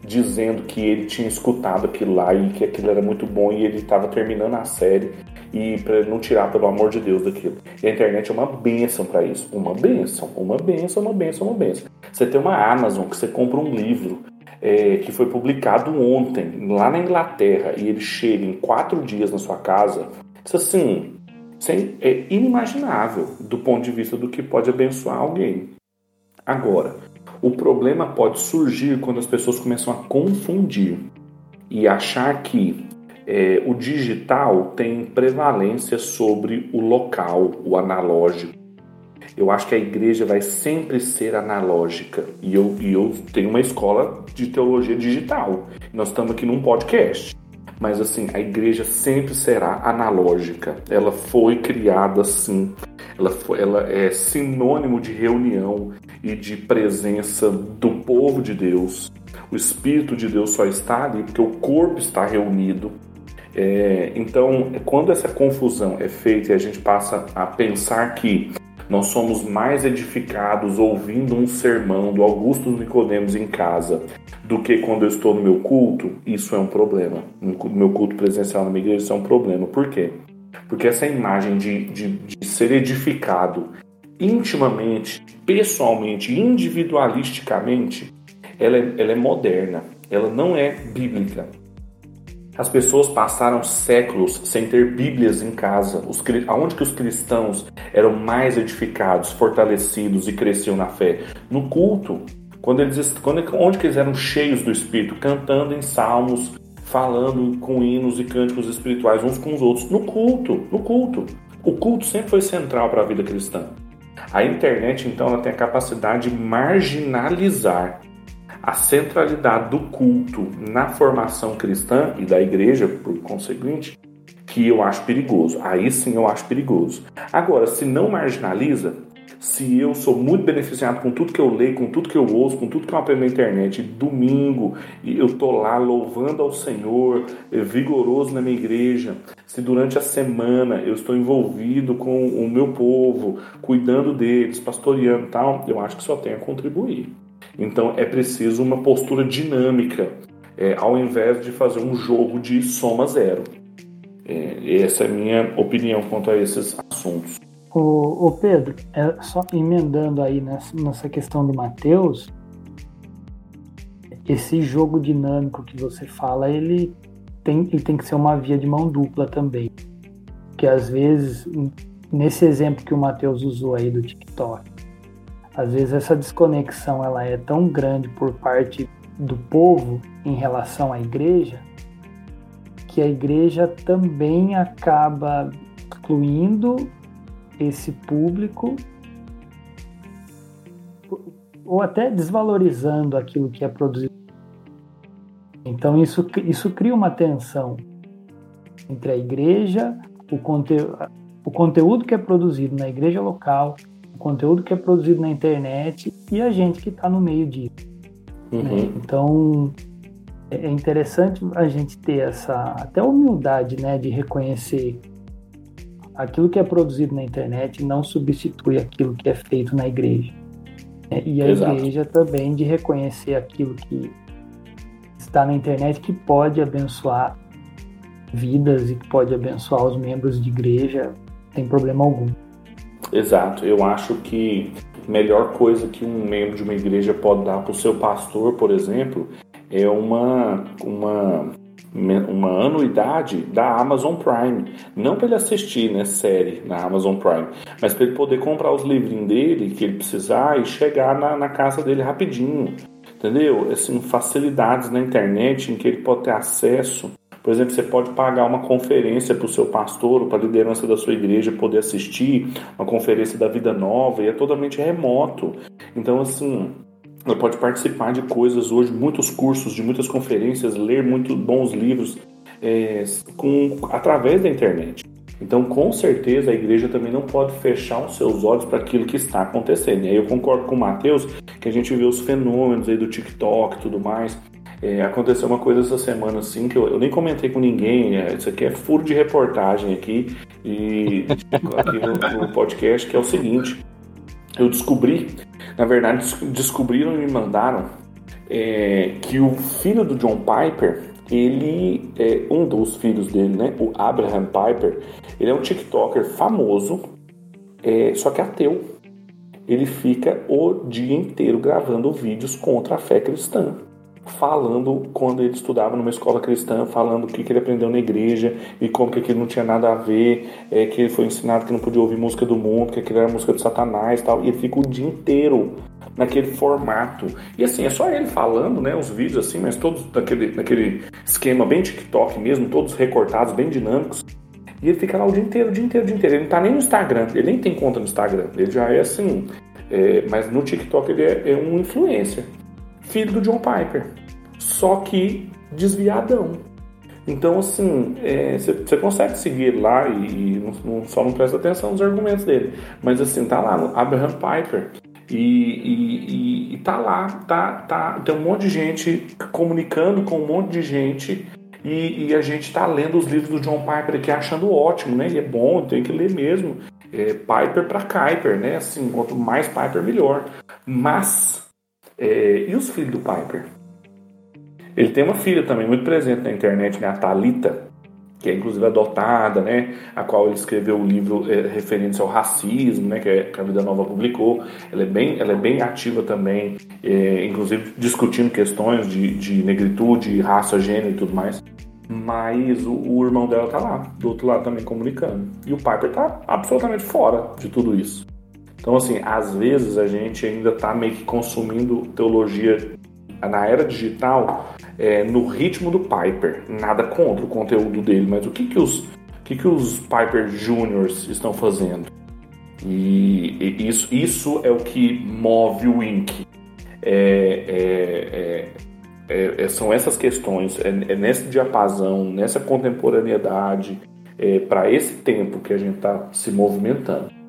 dizendo que ele tinha escutado aquilo lá e que aquilo era muito bom e ele estava terminando a série e para não tirar pelo amor de Deus daquilo. E a internet é uma benção para isso, uma benção, uma benção, uma benção, uma benção. Você tem uma Amazon que você compra um livro é, que foi publicado ontem lá na Inglaterra e ele chega em quatro dias na sua casa. Isso assim, é inimaginável do ponto de vista do que pode abençoar alguém. Agora, o problema pode surgir quando as pessoas começam a confundir e achar que é, o digital tem prevalência sobre o local, o analógico. Eu acho que a igreja vai sempre ser analógica. E eu, e eu tenho uma escola de teologia digital. Nós estamos aqui num podcast. Mas assim, a igreja sempre será analógica. Ela foi criada assim. Ela, foi, ela é sinônimo de reunião e de presença do povo de Deus. O Espírito de Deus só está ali porque o corpo está reunido. É, então, quando essa confusão é feita e a gente passa a pensar que nós somos mais edificados ouvindo um sermão do Augusto Nicodemos em casa do que quando eu estou no meu culto, isso é um problema. No meu culto presencial na minha igreja, isso é um problema. Por quê? Porque essa imagem de, de, de ser edificado intimamente, pessoalmente, individualisticamente, ela é, ela é moderna, ela não é bíblica. As pessoas passaram séculos sem ter Bíblias em casa. Os, aonde que os cristãos eram mais edificados, fortalecidos e cresciam na fé? No culto. Quando eles, quando, onde que eles eram cheios do Espírito? Cantando em salmos, falando com hinos e cânticos espirituais uns com os outros. No culto, no culto. O culto sempre foi central para a vida cristã. A internet, então, ela tem a capacidade de marginalizar a centralidade do culto na formação cristã e da igreja, por conseguinte, que eu acho perigoso. Aí sim eu acho perigoso. Agora, se não marginaliza, se eu sou muito beneficiado com tudo que eu leio, com tudo que eu ouço, com tudo que eu aprendo na internet, domingo, e eu tô lá louvando ao Senhor, eh, vigoroso na minha igreja, se durante a semana eu estou envolvido com o meu povo, cuidando deles, pastoreando e tal, eu acho que só tem a contribuir. Então é preciso uma postura dinâmica, é, ao invés de fazer um jogo de soma zero. É, essa é a minha opinião quanto a esses assuntos.
O, Pedro, é, só emendando aí nessa, nessa questão do Mateus, esse jogo dinâmico que você fala, ele tem, ele tem que ser uma via de mão dupla também. Que às vezes, nesse exemplo que o Matheus usou aí do TikTok, às vezes essa desconexão ela é tão grande por parte do povo em relação à igreja que a igreja também acaba excluindo esse público ou até desvalorizando aquilo que é produzido. Então isso, isso cria uma tensão entre a igreja, o, conte, o conteúdo que é produzido na igreja local conteúdo que é produzido na internet e a gente que está no meio disso. Uhum. Né? Então é, é interessante a gente ter essa até humildade, né, de reconhecer aquilo que é produzido na internet não substitui aquilo que é feito na igreja. Né? E a Exato. igreja também de reconhecer aquilo que está na internet que pode abençoar vidas e que pode abençoar os membros de igreja, sem problema algum.
Exato. Eu acho que a melhor coisa que um membro de uma igreja pode dar para o seu pastor, por exemplo, é uma, uma, uma anuidade da Amazon Prime. Não para ele assistir né, série na Amazon Prime, mas para ele poder comprar os livrinhos dele que ele precisar e chegar na, na casa dele rapidinho. Entendeu? Assim, facilidades na internet em que ele pode ter acesso por exemplo, você pode pagar uma conferência para o seu pastor ou para a liderança da sua igreja poder assistir, uma conferência da vida nova, e é totalmente remoto. Então, assim, você pode participar de coisas hoje, muitos cursos, de muitas conferências, ler muitos bons livros é, com, através da internet. Então, com certeza, a igreja também não pode fechar os seus olhos para aquilo que está acontecendo. E aí eu concordo com o Mateus que a gente vê os fenômenos aí do TikTok e tudo mais. É, aconteceu uma coisa essa semana assim que eu, eu nem comentei com ninguém. É, isso aqui é furo de reportagem aqui, e, aqui no, no, podcast, que é o seguinte. Eu descobri, na verdade, descobriram e me mandaram é, que o filho do John Piper, ele é um dos filhos dele, né? O Abraham Piper, ele é um TikToker famoso, é, só que ateu. Ele fica o dia inteiro gravando vídeos contra a fé cristã falando quando ele estudava numa escola cristã, falando o que, que ele aprendeu na igreja e como que aquilo não tinha nada a ver, é, que ele foi ensinado que não podia ouvir música do mundo, que aquilo era música de Satanás e tal, e ele fica o dia inteiro naquele formato. E assim, é só ele falando, né, os vídeos assim, mas todos daquele, naquele esquema bem TikTok mesmo, todos recortados, bem dinâmicos. E ele fica lá o dia inteiro, o dia inteiro, o dia inteiro. Ele não tá nem no Instagram, ele nem tem conta no Instagram, ele já é assim. É, mas no TikTok ele é, é um influencer filho do John Piper, só que desviadão. Então, assim, você é, consegue seguir lá e, e não, só não presta atenção nos argumentos dele. Mas, assim, tá lá no Abraham Piper e, e, e, tá lá, tá, tá, tem um monte de gente comunicando com um monte de gente e, e a gente tá lendo os livros do John Piper aqui achando ótimo, né? E é bom, tem que ler mesmo. É, Piper para Kuiper, né? Assim, quanto mais Piper, melhor. Mas é, e os filhos do Piper? Ele tem uma filha também muito presente na internet, né? A Talita, que é inclusive adotada, né? A qual ele escreveu um livro é, referente ao racismo, né? Que, é, que, a Vida Nova publicou. Ela é bem, ela é bem ativa também, é, inclusive discutindo questões de, de negritude, raça, gênero e tudo mais. Mas o, o, irmão dela tá lá, do outro lado também comunicando. E o Piper tá absolutamente fora de tudo isso. Então, assim, às vezes a gente ainda está meio que consumindo teologia na era digital é, no ritmo do Piper. Nada contra o conteúdo dele, mas o que, que, os, que, que os Piper Juniors estão fazendo? E, e isso, isso é o que move o Inc. É, é, é, é são essas questões, é, é, nesse diapasão, nessa contemporaneidade, para esse tempo que a gente está se movimentando.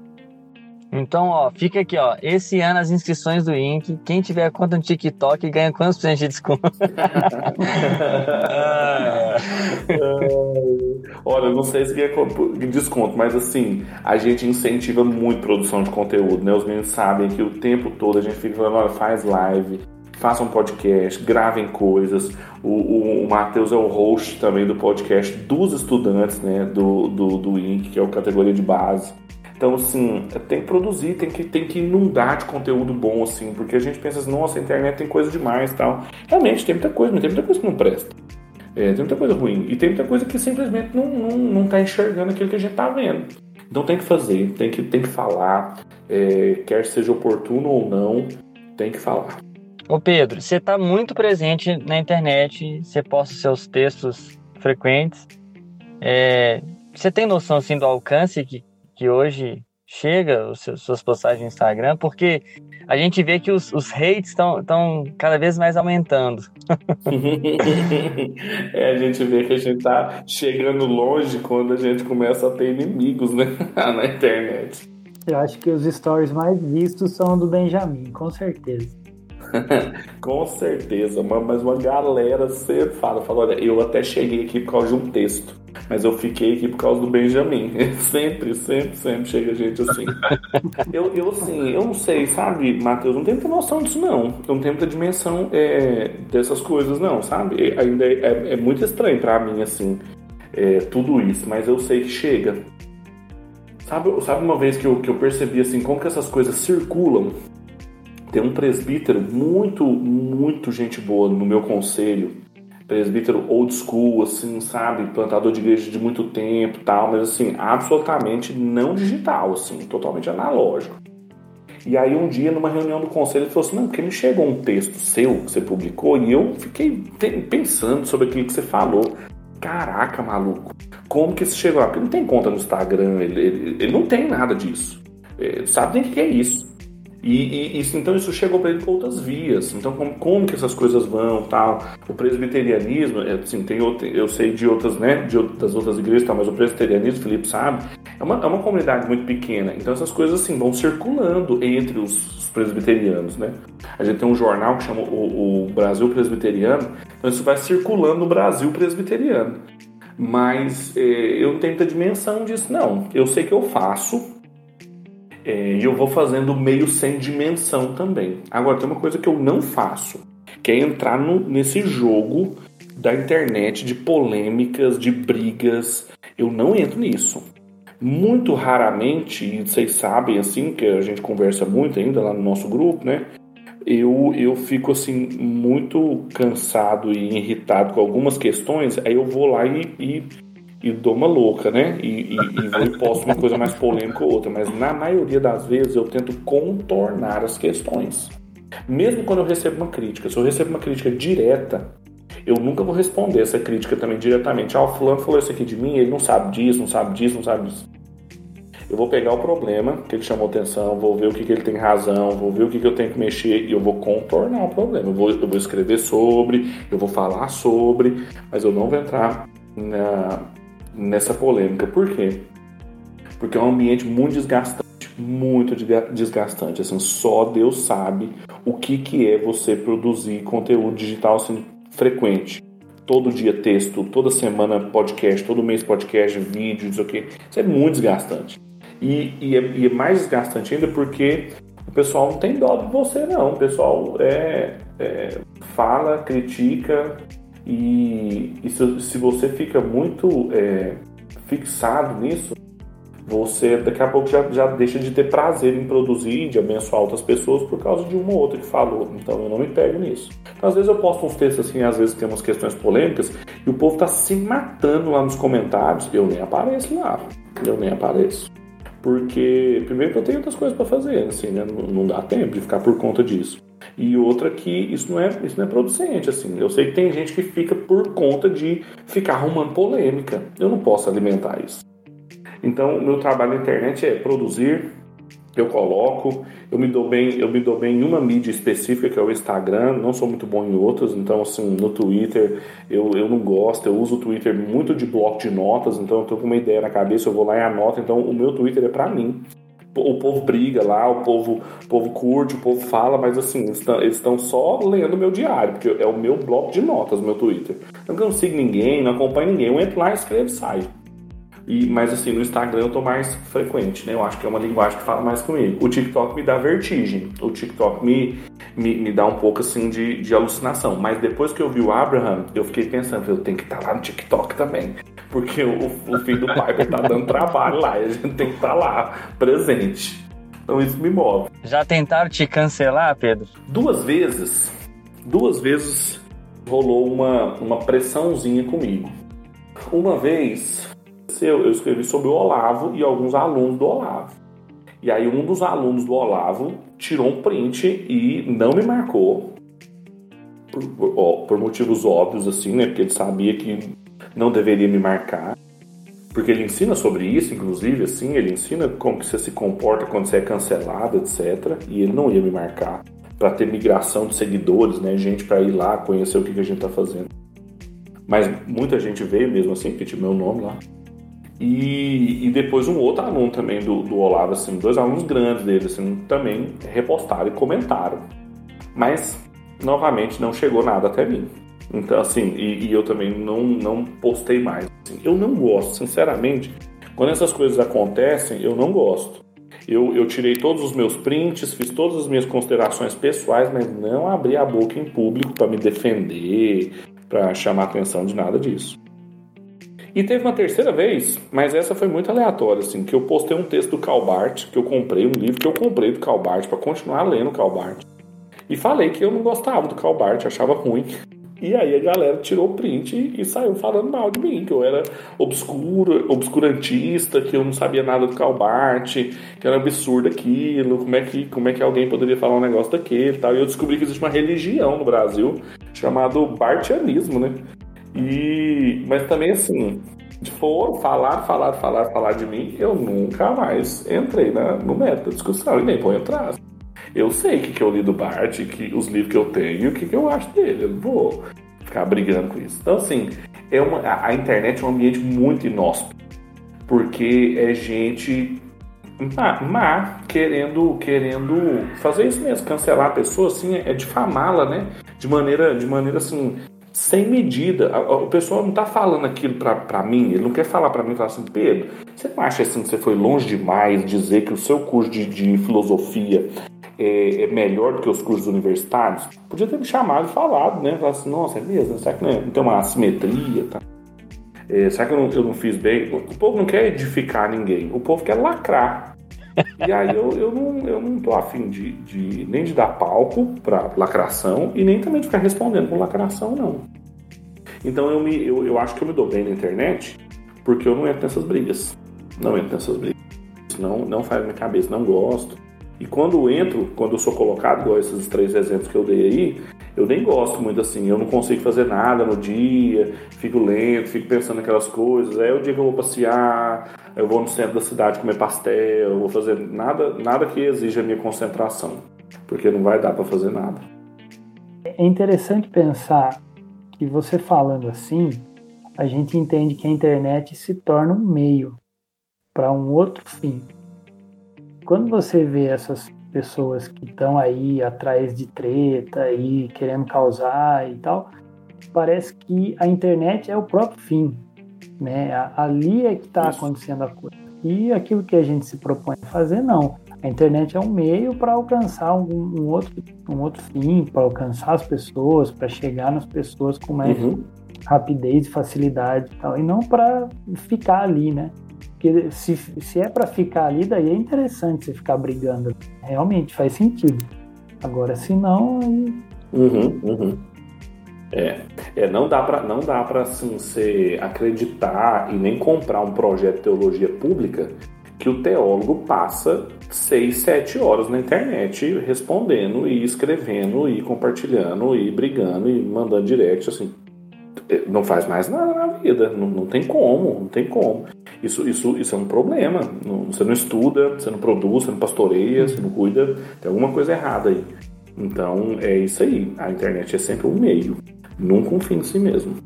Então, ó, fica aqui, ó. Esse ano as inscrições do INC, quem tiver conta no TikTok ganha quantos por de desconto?
Olha, não sei se ganha desconto, mas assim, a gente incentiva muito produção de conteúdo, né? Os meninos sabem que o tempo todo a gente fica falando, olha, faz live, façam podcast, gravem coisas. O, o, o Matheus é o host também do podcast dos estudantes, né? Do, do, do INC, que é a categoria de base. Então, assim, tem que produzir, tem que, tem que inundar de conteúdo bom, assim, porque a gente pensa assim, nossa, a internet tem coisa demais tal. Realmente, tem muita coisa, mas tem muita coisa que não presta. É, tem muita coisa ruim. E tem muita coisa que simplesmente não, não, não tá enxergando aquilo que a gente tá vendo. Então tem que fazer, tem que, tem que falar, é, quer seja oportuno ou não, tem que falar.
Ô Pedro, você está muito presente na internet, você posta seus textos frequentes. É, você tem noção assim, do alcance que, que hoje chega os seus, suas postagens no Instagram, porque a gente vê que os, os hates estão cada vez mais aumentando.
é, a gente vê que a gente tá chegando longe quando a gente começa a ter inimigos né? na internet.
Eu acho que os stories mais vistos são do Benjamin, com certeza.
com certeza, mas uma galera sempre fala, fala, olha, eu até cheguei aqui por causa de um texto mas eu fiquei aqui por causa do Benjamin. sempre, sempre, sempre chega gente assim. eu, eu, assim, eu não sei, sabe, Matheus, não tenho muita noção disso, não. Eu não tenho muita dimensão é, dessas coisas, não, sabe? Ainda é, é, é muito estranho para mim, assim, é, tudo isso, mas eu sei que chega. Sabe, sabe uma vez que eu, que eu percebi, assim, como que essas coisas circulam? Tem um presbítero muito, muito gente boa no meu conselho. Presbítero old school, assim, sabe? Plantador de igreja de muito tempo tal, mas assim, absolutamente não digital, assim, totalmente analógico. E aí um dia, numa reunião do conselho, ele falou assim, não, porque me chegou um texto seu que você publicou e eu fiquei pensando sobre aquilo que você falou. Caraca, maluco, como que isso chegou lá? Porque não tem conta no Instagram, ele, ele, ele não tem nada disso. Ele sabe nem o que é isso. E, e isso, então isso chegou para ele por outras vias. Então como, como que essas coisas vão, tal. O presbiterianismo, é, assim, tem outro, eu sei de outras, né, de das outras igrejas, tal, mas o presbiterianismo, Felipe sabe, é uma, é uma comunidade muito pequena. Então essas coisas assim vão circulando entre os, os presbiterianos, né? A gente tem um jornal que chama o, o Brasil Presbiteriano, então isso vai circulando no Brasil Presbiteriano. Mas é, eu não tenho muita dimensão disso, não. Eu sei que eu faço, é, e eu vou fazendo meio sem dimensão também. Agora, tem uma coisa que eu não faço, que é entrar no, nesse jogo da internet de polêmicas, de brigas. Eu não entro nisso. Muito raramente, e vocês sabem assim, que a gente conversa muito ainda lá no nosso grupo, né? Eu, eu fico assim muito cansado e irritado com algumas questões, aí eu vou lá e, e e dou uma louca, né? E, e, e vou e posto uma coisa mais polêmica ou outra. Mas na maioria das vezes eu tento contornar as questões. Mesmo quando eu recebo uma crítica. Se eu recebo uma crítica direta, eu nunca vou responder essa crítica também diretamente. Ah, o fulano falou isso aqui de mim, ele não sabe disso, não sabe disso, não sabe disso. Eu vou pegar o problema que ele chamou atenção, vou ver o que, que ele tem razão, vou ver o que, que eu tenho que mexer e eu vou contornar o problema. Eu vou, eu vou escrever sobre, eu vou falar sobre, mas eu não vou entrar na, nessa polêmica. Por quê? Porque é um ambiente muito desgastante, muito desgastante. Assim, só Deus sabe o que, que é você produzir conteúdo digital assim, frequente. Todo dia texto, toda semana podcast, todo mês podcast, vídeo, isso aqui. Isso é muito desgastante. E, e, é, e é mais desgastante ainda porque o pessoal não tem dó de você, não. O pessoal é, é fala, critica, e, e se, se, você fica muito é, fixado nisso, você daqui a pouco já, já deixa de ter prazer em produzir, de abençoar outras pessoas por causa de uma ou outra que falou. Então eu não me pego nisso. Então, às vezes eu posto uns textos assim, às vezes tem umas questões polêmicas, e o povo tá se matando lá nos comentários, eu nem apareço lá. Eu nem apareço. Porque, primeiro eu tenho outras coisas para fazer, assim, né? Não, não dá tempo de ficar por conta disso e outra que isso não é isso não é producente assim. Eu sei que tem gente que fica por conta de ficar arrumando polêmica. Eu não posso alimentar isso. Então meu trabalho na internet é produzir eu coloco eu me dou bem eu me dou bem em uma mídia específica que é o Instagram. Não sou muito bom em outras então assim no Twitter eu, eu não gosto. Eu uso o Twitter muito de bloco de notas então eu tô com uma ideia na cabeça eu vou lá e anoto. Então o meu Twitter é para mim o povo briga lá, o povo, o povo curte, o povo fala, mas assim, eles estão só lendo meu diário, porque é o meu bloco de notas, meu Twitter. Eu não sigo ninguém, não acompanho ninguém, eu entro lá, escrevo e saio. E, mas assim, no Instagram eu tô mais frequente, né? Eu acho que é uma linguagem que fala mais comigo. O TikTok me dá vertigem. O TikTok me, me, me dá um pouco assim de, de alucinação. Mas depois que eu vi o Abraham, eu fiquei pensando, eu tenho que estar tá lá no TikTok também. Porque o, o filho do pai tá dando trabalho lá e a gente tem que estar tá lá, presente. Então isso me move.
Já tentaram te cancelar, Pedro?
Duas vezes. Duas vezes rolou uma, uma pressãozinha comigo. Uma vez eu escrevi sobre o Olavo e alguns alunos do Olavo. E aí um dos alunos do Olavo tirou um print e não me marcou. Por, ó, por motivos óbvios, assim, né? Porque ele sabia que não deveria me marcar. Porque ele ensina sobre isso, inclusive, assim, ele ensina como que você se comporta quando você é cancelado, etc. E ele não ia me marcar para ter migração de seguidores, né? Gente para ir lá conhecer o que, que a gente tá fazendo. Mas muita gente veio mesmo assim, que tinha meu nome lá. E, e depois um outro aluno também do, do Olavo, assim, dois alunos grandes dele, assim, também repostaram e comentaram. Mas, novamente, não chegou nada até mim. Então, assim, e, e eu também não, não postei mais. Assim, eu não gosto, sinceramente, quando essas coisas acontecem, eu não gosto. Eu, eu tirei todos os meus prints, fiz todas as minhas considerações pessoais, mas não abri a boca em público para me defender, para chamar atenção de nada disso. E teve uma terceira vez, mas essa foi muito aleatória, assim, que eu postei um texto do Calbart, que eu comprei, um livro que eu comprei do Calbart para continuar lendo o Calbart. E falei que eu não gostava do Calbart, achava ruim. E aí a galera tirou o print e saiu falando mal de mim, que eu era obscuro, obscurantista, que eu não sabia nada do Calbart, que era absurdo aquilo, como é que, como é que alguém poderia falar um negócio daquele e tal. E eu descobri que existe uma religião no Brasil chamado Bartianismo, né? E, mas também assim, foram falar, falar, falar, falar de mim, eu nunca mais entrei na, no método de discussão e nem vou entrar. Eu sei o que, que eu li do Bart, que, os livros que eu tenho, o que, que eu acho dele. Eu não vou ficar brigando com isso. Então, assim, é uma, a, a internet é um ambiente muito inóspito. Porque é gente má, má, querendo, querendo fazer isso mesmo, cancelar a pessoa, assim, é difamá-la, né? De maneira, de maneira assim, sem medida. O pessoal não está falando aquilo para mim, ele não quer falar para mim, falar assim, Pedro, você não acha assim que você foi longe demais dizer que o seu curso de, de filosofia é, é, melhor do que os cursos universitários? Podia ter me chamado e falado, né? Falar assim, nossa, é mesmo? Será que não, é, não tem uma assimetria? Tá? É, será que eu não, eu não fiz bem? O povo não quer edificar ninguém, o povo quer lacrar. E aí eu, eu, não, eu não tô afim de, de nem de dar palco para lacração e nem também de ficar respondendo com lacração, não. Então eu, me, eu, eu acho que eu me dou bem na internet porque eu não entro nessas brigas. Não entro nessas brigas. Não, não faz minha cabeça, não gosto. E quando entro, quando eu sou colocado, igual esses três exemplos que eu dei aí, eu nem gosto muito assim. Eu não consigo fazer nada no dia, fico lento, fico pensando naquelas coisas. Aí é o dia que eu vou passear, eu vou no centro da cidade comer pastel, eu vou fazer nada, nada que exija minha concentração, porque não vai dar para fazer nada.
É interessante pensar que você falando assim, a gente entende que a internet se torna um meio para um outro fim quando você vê essas pessoas que estão aí atrás de treta e querendo causar e tal, parece que a internet é o próprio fim, né? Ali é que está acontecendo a coisa. E aquilo que a gente se propõe a fazer, não. A internet é um meio para alcançar um, um, outro, um outro fim, para alcançar as pessoas, para chegar nas pessoas com mais uhum. rapidez e facilidade e tal, e não para ficar ali, né? Porque se, se é para ficar ali, daí é interessante você ficar brigando. Realmente faz sentido. Agora, se não. Aí...
Uhum, uhum. É, é, não dá para não dá para assim você acreditar e nem comprar um projeto de teologia pública que o teólogo passa seis, sete horas na internet respondendo e escrevendo e compartilhando e brigando e mandando direct assim é, não faz mais nada na vida não, não tem como não tem como isso, isso, isso é um problema. Você não estuda, você não produz, você não pastoreia, você não cuida, tem alguma coisa errada aí. Então é isso aí. A internet é sempre um meio, nunca um fim em si mesmo.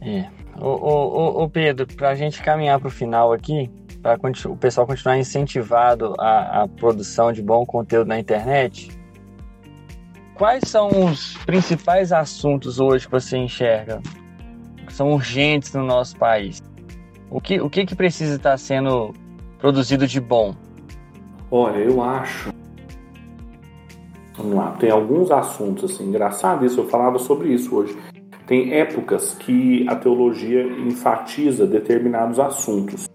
É. Ô, ô, ô Pedro, para a gente caminhar para o final aqui, para o pessoal continuar incentivado à produção de bom conteúdo na internet, quais são os principais assuntos hoje que você enxerga são urgentes no nosso país? O que, o que, que precisa estar sendo produzido de bom?
Olha, eu acho. Vamos lá, tem alguns assuntos assim, engraçado isso, eu falava sobre isso hoje. Tem épocas que a teologia enfatiza determinados assuntos.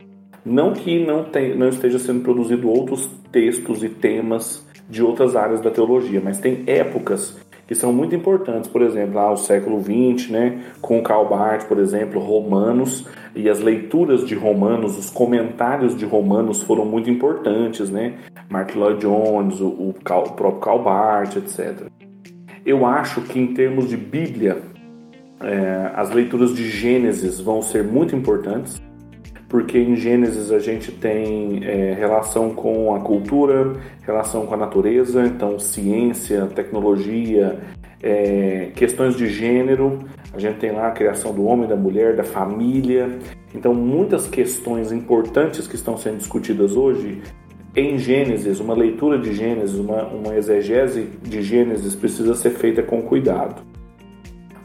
Não que não, tem, não esteja sendo produzido outros textos e temas de outras áreas da teologia, mas tem épocas que são muito importantes, por exemplo, lá o século XX, né, com Karl Barth, por exemplo, Romanos, e as leituras de Romanos, os comentários de Romanos foram muito importantes, né, Mark Lloyd Jones, o, o, o próprio Karl Barth, etc. Eu acho que em termos de Bíblia, é, as leituras de Gênesis vão ser muito importantes, porque em Gênesis a gente tem é, relação com a cultura, relação com a natureza, então ciência, tecnologia, é, questões de gênero, a gente tem lá a criação do homem, da mulher, da família. Então, muitas questões importantes que estão sendo discutidas hoje em Gênesis, uma leitura de Gênesis, uma, uma exegese de Gênesis precisa ser feita com cuidado.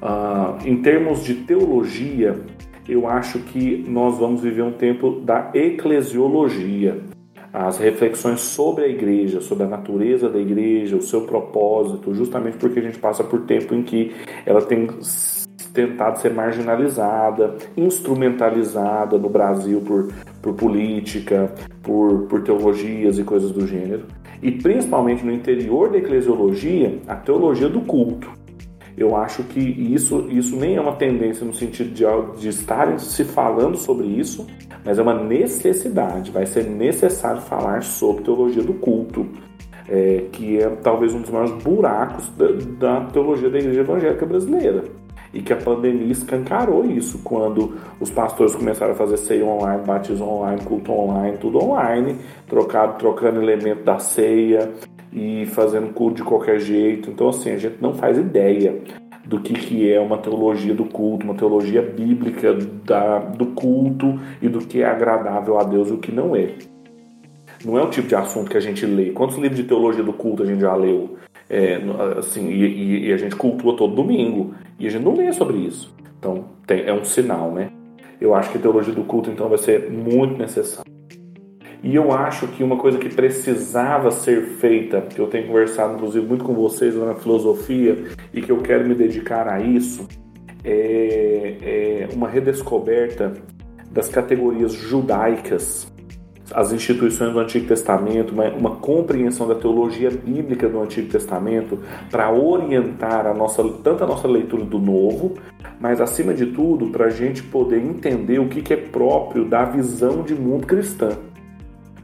Uh, em termos de teologia, eu acho que nós vamos viver um tempo da eclesiologia. As reflexões sobre a igreja, sobre a natureza da igreja, o seu propósito, justamente porque a gente passa por tempo em que ela tem tentado ser marginalizada, instrumentalizada no Brasil por, por política, por, por teologias e coisas do gênero. e principalmente no interior da eclesiologia, a teologia do culto. Eu acho que isso, isso nem é uma tendência no sentido de, de estarem se falando sobre isso, mas é uma necessidade. Vai ser necessário falar sobre teologia do culto, é, que é talvez um dos maiores buracos da, da teologia da igreja evangélica brasileira e que a pandemia escancarou isso quando os pastores começaram a fazer ceia online, batismo online, culto online, tudo online, trocado, trocando elemento da ceia e fazendo culto de qualquer jeito. Então, assim, a gente não faz ideia do que, que é uma teologia do culto, uma teologia bíblica da, do culto e do que é agradável a Deus e o que não é. Não é o tipo de assunto que a gente lê. Quantos livros de teologia do culto a gente já leu? É, assim, e, e, a gente cultua todo domingo. E a gente não lê sobre isso. Então, tem, é um sinal, né? Eu acho que a teologia do culto, então, vai ser muito necessária. E eu acho que uma coisa que precisava ser feita, que eu tenho conversado, inclusive, muito com vocês na filosofia, e que eu quero me dedicar a isso, é, é uma redescoberta das categorias judaicas as instituições do Antigo Testamento, uma, uma compreensão da teologia bíblica do Antigo Testamento para orientar a nossa, tanto a nossa leitura do Novo, mas acima de tudo para a gente poder entender o que, que é próprio da visão de mundo cristã.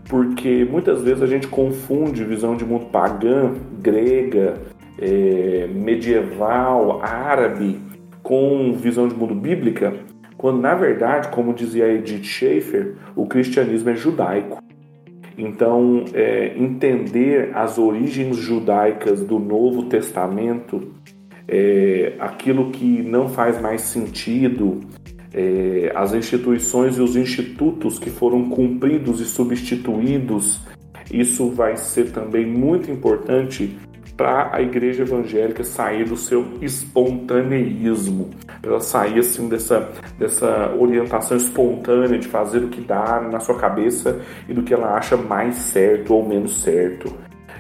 Porque muitas vezes a gente confunde visão de mundo pagã, grega, é, medieval, árabe, com visão de mundo bíblica quando na verdade, como dizia Edith Schaefer, o cristianismo é judaico. Então, é, entender as origens judaicas do Novo Testamento, é, aquilo que não faz mais sentido, é, as instituições e os institutos que foram cumpridos e substituídos, isso vai ser também muito importante para a igreja evangélica sair do seu espontaneísmo, para ela sair assim dessa, dessa orientação espontânea de fazer o que dá na sua cabeça e do que ela acha mais certo ou menos certo.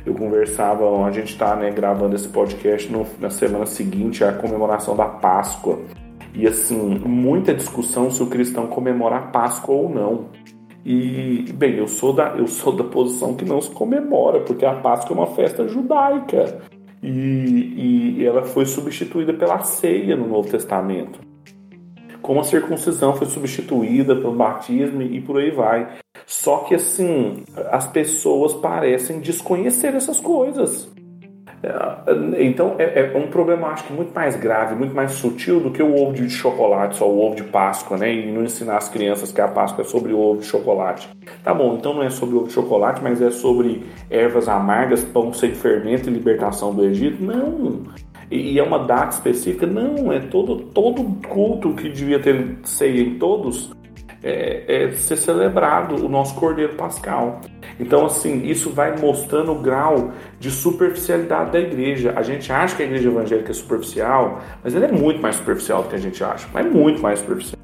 Eu conversava, a gente está né, gravando esse podcast no, na semana seguinte à comemoração da Páscoa. E assim, muita discussão se o cristão comemora a Páscoa ou não. E, bem, eu sou, da, eu sou da posição que não se comemora, porque a Páscoa é uma festa judaica. E, e ela foi substituída pela ceia no Novo Testamento. Como a circuncisão foi substituída pelo batismo e por aí vai. Só que assim, as pessoas parecem desconhecer essas coisas. É, então é, é, um problema, acho que muito mais grave, muito mais sutil do que o ovo de chocolate, só o ovo de Páscoa, né? E não ensinar as crianças que a Páscoa é sobre o ovo de chocolate. Tá bom, então não é sobre ovo de chocolate, mas é sobre ervas amargas, pão sem fermento e libertação do Egito? Não. E, e é uma data específica? Não, é todo, todo culto que devia ter ceia em todos é, é ser celebrado o nosso Cordeiro Pascal. Então, assim, isso vai mostrando o grau de superficialidade da igreja. A gente acha que a igreja evangélica é superficial, mas ela é muito mais superficial do que a gente acha, mas é muito mais superficial.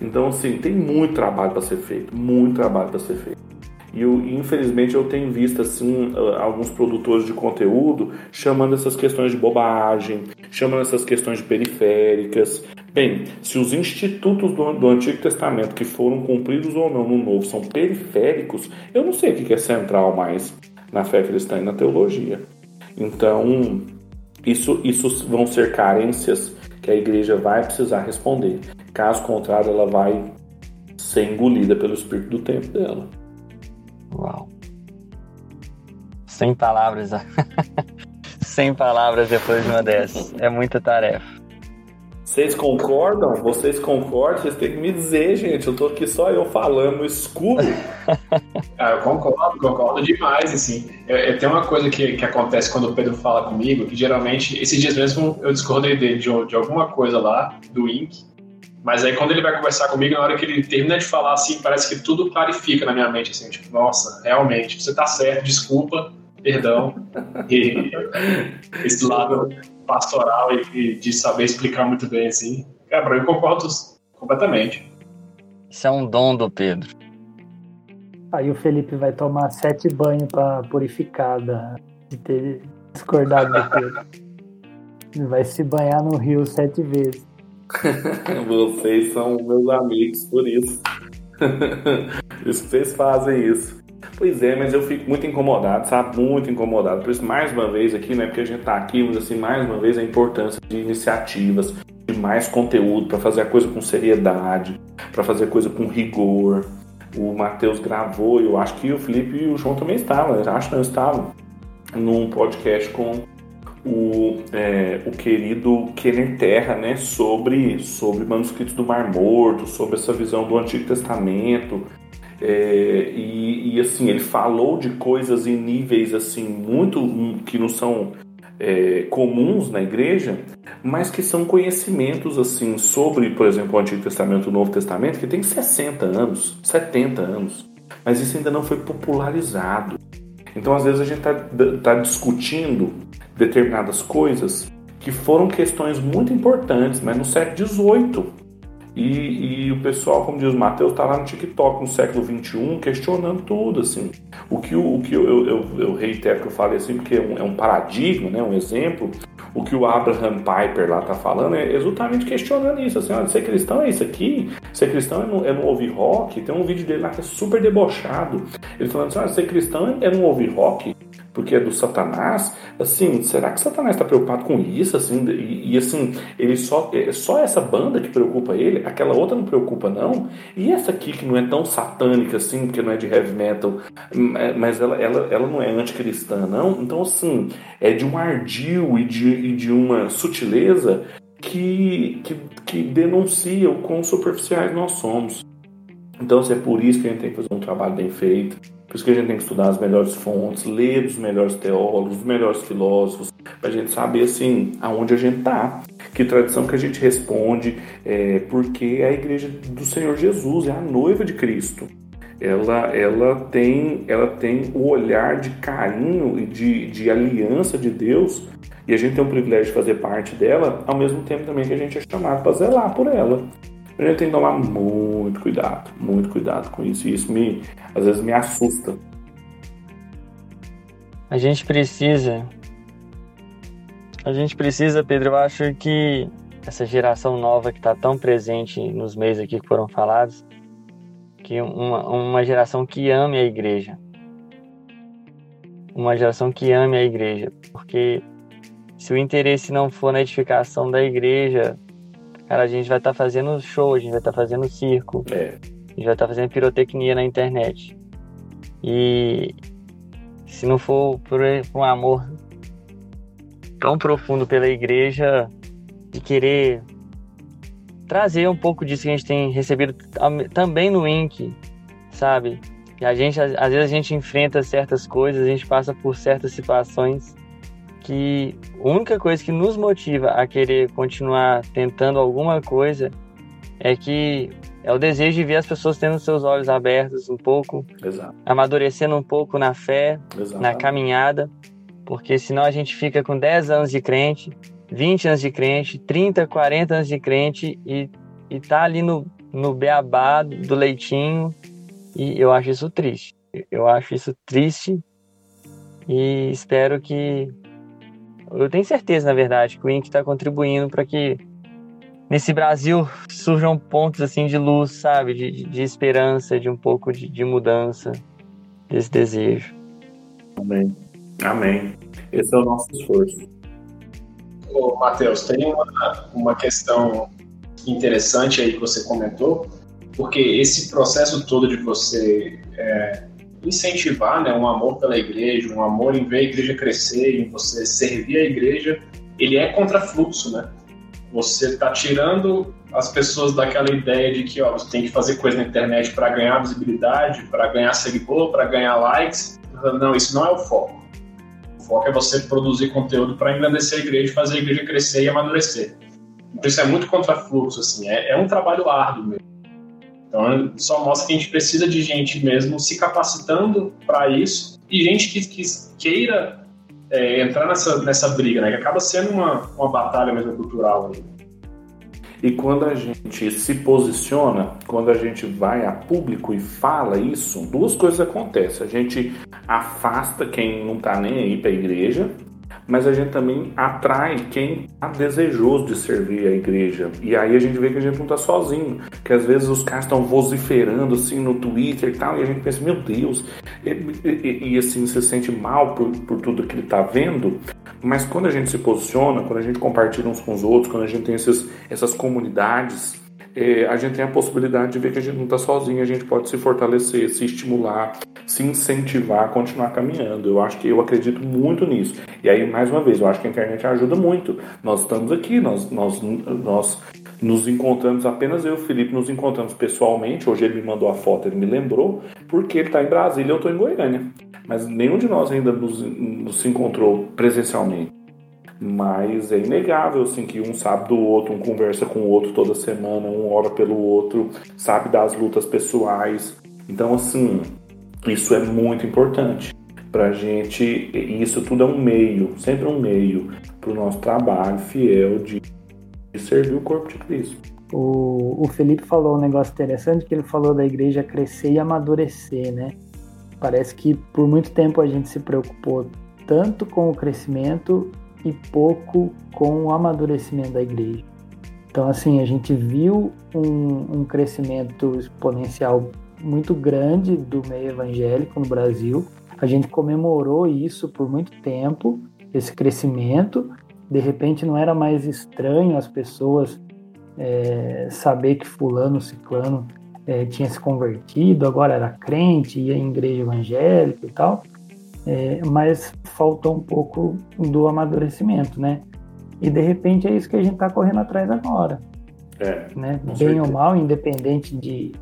Então, assim, tem muito trabalho para ser feito, muito trabalho para ser feito. E eu, infelizmente eu tenho visto assim alguns produtores de conteúdo chamando essas questões de bobagem, chamando essas questões de periféricas. Bem, se os institutos do, do Antigo Testamento que foram cumpridos ou não no Novo são periféricos, eu não sei o que é central mais na fé cristã e na teologia. Então, isso, isso vão ser carências que a igreja vai precisar responder. Caso contrário, ela vai ser engolida pelo espírito do tempo dela.
Uau. Sem palavras. Sem palavras depois de uma dessas. É muita tarefa.
Vocês concordam? Vocês concordam? Vocês têm que me dizer, gente. Eu tô aqui só eu falando no escuro.
ah, eu concordo, concordo demais, assim. Eu, eu, tem uma coisa que, que acontece quando o Pedro fala comigo, que geralmente, esses dias mesmo, eu discordei dele de, de alguma coisa lá, do Ink, mas aí quando ele vai conversar comigo, na hora que ele termina de falar assim, parece que tudo clarifica na minha mente, assim, tipo, nossa, realmente, você tá certo, desculpa, perdão. E esse lado pastoral e de saber explicar muito bem, assim, cara, eu concordo completamente.
Isso é um dom do Pedro.
Aí o Felipe vai tomar sete banhos para purificar da, de ter discordado do Pedro. Ele vai se banhar no rio sete vezes.
vocês são meus amigos, por isso. vocês fazem isso. Pois é, mas eu fico muito incomodado, sabe? Muito incomodado. Por isso, mais uma vez aqui, né? Porque a gente tá aqui, mas assim, mais uma vez a importância de iniciativas, de mais conteúdo, para fazer a coisa com seriedade, para fazer a coisa com rigor. O Matheus gravou, eu acho que o Felipe e o João também estavam, acho que não estavam, num podcast com o, é, o querido Kenner Terra, né, sobre, sobre manuscritos do Mar Morto, sobre essa visão do Antigo Testamento. É, e, e, assim, ele falou de coisas em níveis assim muito que não são é, comuns na igreja, mas que são conhecimentos assim sobre, por exemplo, o Antigo Testamento e o Novo Testamento, que tem 60 anos, 70 anos, mas isso ainda não foi popularizado. Então, às vezes, a gente está tá discutindo determinadas coisas que foram questões muito importantes, mas no século XVIII. E, e, o pessoal, como diz o Matheus, está lá no TikTok no século XXI questionando tudo, assim. O que, o, o que eu, eu, eu, reitero que eu falei assim, porque é um, é um paradigma, né, um exemplo, o que o Abraham Piper lá está falando é exatamente questionando isso, assim, olha, ser cristão é isso aqui, ser cristão é não, é não ouvir rock, tem um vídeo dele lá que é super debochado, ele falando assim, olha, ser cristão é não ouvir rock, porque é do Satanás, assim, será que Satanás está preocupado com isso, assim, e, e, assim, ele só, é só essa banda que preocupa ele, aquela outra não preocupa não, e essa aqui que não é tão satânica assim, porque não é de heavy metal, mas ela, ela, ela não é anticristã não, então assim, é de um ardil e de, e de uma sutileza que, que, que denuncia o quão superficiais nós somos. Então, assim, é por isso que a gente tem que fazer um trabalho bem feito, por isso que a gente tem que estudar as melhores fontes, ler os melhores teólogos, os melhores filósofos, para a gente saber assim aonde a gente está, que tradição que a gente responde, é, porque é a igreja do Senhor Jesus, é a noiva de Cristo. Ela, ela, tem, ela tem o olhar de carinho e de, de aliança de Deus, e a gente tem o privilégio de fazer parte dela, ao mesmo tempo também que a gente é chamado para zelar por ela. A gente tem que tomar muito cuidado, muito cuidado com isso. E isso me, às vezes me assusta.
A gente precisa. A gente precisa, Pedro, eu acho que essa geração nova que está tão presente nos meios aqui que foram falados, que uma, uma geração que ame a igreja. Uma geração que ame a igreja. Porque se o interesse não for na edificação da igreja, Cara, a gente vai estar tá fazendo show, a gente vai estar tá fazendo circo,
é.
a gente vai estar tá fazendo pirotecnia na internet. E se não for por, um amor tão profundo pela igreja, de querer trazer um pouco disso que a gente tem recebido também no INC, sabe? E a gente, às vezes a gente enfrenta certas coisas, a gente passa por certas situações que a única coisa que nos motiva a querer continuar tentando alguma coisa é que é o desejo de ver as pessoas tendo seus olhos abertos um pouco,
Exato.
amadurecendo um pouco na fé,
Exato.
na caminhada, porque senão a gente fica com 10 anos de crente, 20 anos de crente, 30, 40 anos de crente e, e tá ali no, no beabá do leitinho e eu acho isso triste. Eu acho isso triste e espero que eu tenho certeza, na verdade, que o INC está contribuindo para que nesse Brasil surjam pontos assim de luz, sabe? De, de esperança, de um pouco de, de mudança, desse desejo.
Amém. Amém. Esse é o nosso esforço.
Ô, Matheus, tem uma, uma questão interessante aí que você comentou, porque esse processo todo de você é, incentivar né, um amor pela igreja, um amor em ver a igreja crescer, em você servir a igreja, ele é contra fluxo, né? Você está tirando as pessoas daquela ideia de que ó, você tem que fazer coisa na internet para ganhar visibilidade, para ganhar seguidor, para ganhar likes. Não, isso não é o foco. O foco é você produzir conteúdo para engrandecer a igreja, fazer a igreja crescer e amadurecer. Então isso é muito contra fluxo, assim, é, é um trabalho árduo mesmo. Então, só mostra que a gente precisa de gente mesmo se capacitando para isso e gente que, que queira é, entrar nessa, nessa briga, né? Que acaba sendo uma, uma batalha mesmo cultural. Aí.
E quando a gente se posiciona, quando a gente vai a público e fala isso, duas coisas acontecem. A gente afasta quem não está nem aí para a igreja, mas a gente também atrai quem está desejoso de servir a igreja. E aí a gente vê que a gente não está sozinho, que às vezes os caras estão vociferando assim no Twitter e tal, e a gente pensa, meu Deus, e, e, e assim se sente mal por, por tudo que ele está vendo. Mas quando a gente se posiciona, quando a gente compartilha uns com os outros, quando a gente tem esses, essas comunidades, é, a gente tem a possibilidade de ver que a gente não está sozinho, a gente pode se fortalecer, se estimular, se incentivar a continuar caminhando. Eu acho que eu acredito muito nisso. E aí, mais uma vez, eu acho que a internet ajuda muito. Nós estamos aqui, nós, nós, nós nos encontramos, apenas eu e o Felipe nos encontramos pessoalmente. Hoje ele me mandou a foto, ele me lembrou, porque ele está em Brasília e eu estou em Goiânia. Mas nenhum de nós ainda nos, nos encontrou presencialmente. Mas é inegável assim, que um sabe do outro, um conversa com o outro toda semana, um ora pelo outro, sabe das lutas pessoais. Então, assim, isso é muito importante para a gente. E isso tudo é um meio, sempre um meio para o nosso trabalho fiel de, de servir o corpo de Cristo.
O, o Felipe falou um negócio interessante que ele falou da igreja crescer e amadurecer, né? Parece que por muito tempo a gente se preocupou tanto com o crescimento e pouco com o amadurecimento da igreja. Então, assim, a gente viu um, um crescimento exponencial muito grande do meio evangélico no Brasil. A gente comemorou isso por muito tempo, esse crescimento. De repente, não era mais estranho as pessoas é, saber que Fulano, Ciclano é, tinha se convertido, agora era crente, ia em igreja evangélica e tal. É, mas faltou um pouco do amadurecimento, né? E de repente é isso que a gente está correndo atrás agora.
É,
né? Bem certeza. ou mal, independente de,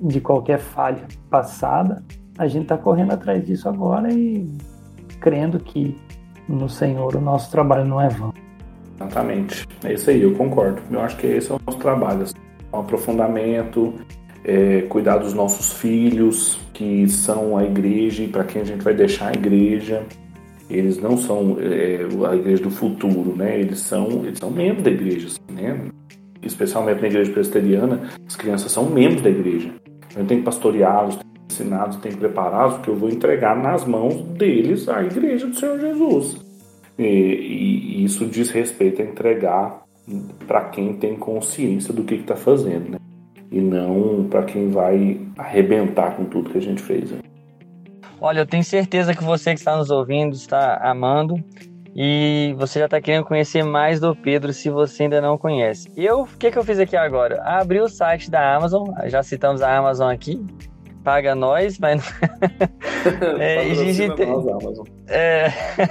de qualquer falha passada, a gente está correndo atrás disso agora e crendo que no Senhor o nosso trabalho não é vão.
Exatamente. É isso aí, eu concordo. Eu acho que esse é o nosso trabalho. Assim, um aprofundamento, é, cuidar dos nossos filhos, que são a igreja e para quem a gente vai deixar a igreja. Eles não são é, a igreja do futuro, né? Eles são, eles são membros da igreja, assim, né? Especialmente na igreja presbiteriana, as crianças são membros da igreja. Eu tenho que pastoreá-los, ensiná-los, tenho que prepará-los, porque eu vou entregar nas mãos deles a igreja do Senhor Jesus. E, e isso diz respeito a entregar para quem tem consciência do que está fazendo, né? E não para quem vai arrebentar com tudo que a gente fez. Né?
Olha, eu tenho certeza que você que está nos ouvindo está amando e você já está querendo conhecer mais do Pedro se você ainda não conhece. Eu, o que, que eu fiz aqui agora? Abri o site da Amazon, já citamos a Amazon aqui, paga nós, mas é, digitei, é,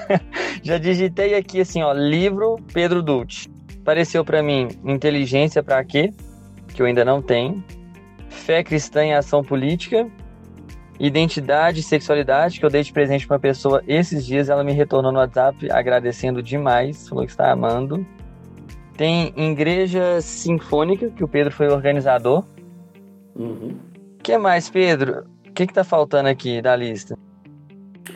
já digitei aqui assim, ó, livro Pedro Dulce. Apareceu para mim inteligência para quê? Que eu ainda não tenho, fé cristã em ação política, identidade e sexualidade, que eu dei de presente para uma pessoa esses dias, ela me retornou no WhatsApp agradecendo demais, falou que está amando. Tem Igreja Sinfônica, que o Pedro foi organizador. O uhum. que mais, Pedro? O que está faltando aqui da lista?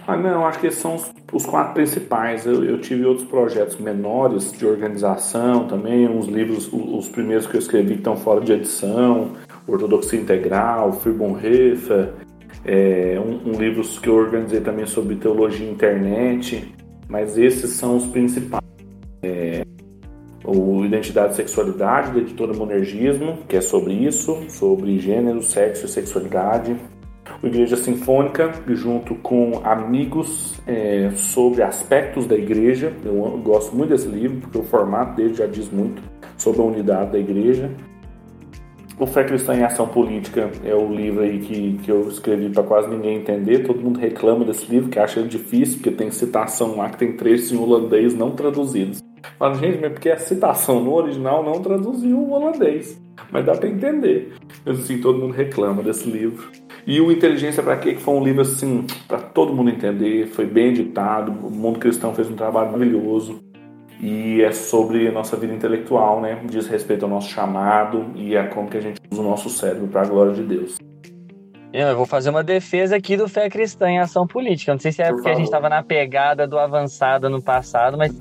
Ah, não, acho que esses são os, os quatro principais. Eu, eu, tive outros projetos menores de organização também, uns livros, os, os primeiros que eu escrevi estão fora de edição, Ortodoxia Integral, Free Bonhoeffer, é, um, um livro que eu organizei também sobre teologia e internet, mas esses são os principais. É, o Identidade e Sexualidade, da editora Monergismo, que é sobre isso, sobre gênero, sexo e sexualidade Igreja Sinfônica, junto com amigos é, sobre aspectos da igreja. Eu gosto muito desse livro, porque o formato dele já diz muito sobre a unidade da igreja. O Fé Cristã em Ação Política é o livro aí que, que eu escrevi para quase ninguém entender. Todo mundo reclama desse livro, que acha difícil, porque tem citação lá que tem trechos em holandês não traduzidos. Fala, gente, mas porque a citação no original não traduziu o holandês. Mas dá para entender. Mas assim, todo mundo reclama desse livro. E o Inteligência para Quê? Que foi um livro assim, para todo mundo entender, foi bem editado, o mundo cristão fez um trabalho maravilhoso. E é sobre a nossa vida intelectual, né? Diz respeito ao nosso chamado e a como que a gente usa o nosso cérebro para a glória de Deus.
Eu vou fazer uma defesa aqui do Fé Cristã em Ação Política. Não sei se é Por porque favor. a gente estava na pegada do avançado no passado, mas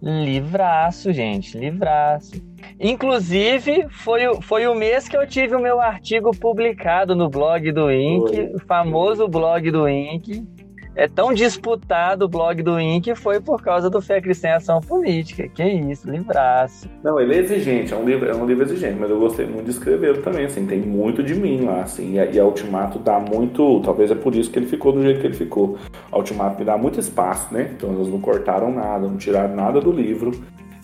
livraço, gente, livraço. Inclusive, foi, foi o mês que eu tive o meu artigo publicado no blog do INC, o famoso blog do INC. é tão disputado o blog do INC foi por causa do Fé Cristã em Ação Política. Que isso, livraço.
Não, ele é exigente, é um livro, é um livro exigente, mas eu gostei muito de escrever também, assim, tem muito de mim lá, assim, e a, e a Ultimato dá muito, talvez é por isso que ele ficou do jeito que ele ficou. A Ultimato me dá muito espaço, né? Então eles não cortaram nada, não tiraram nada do livro.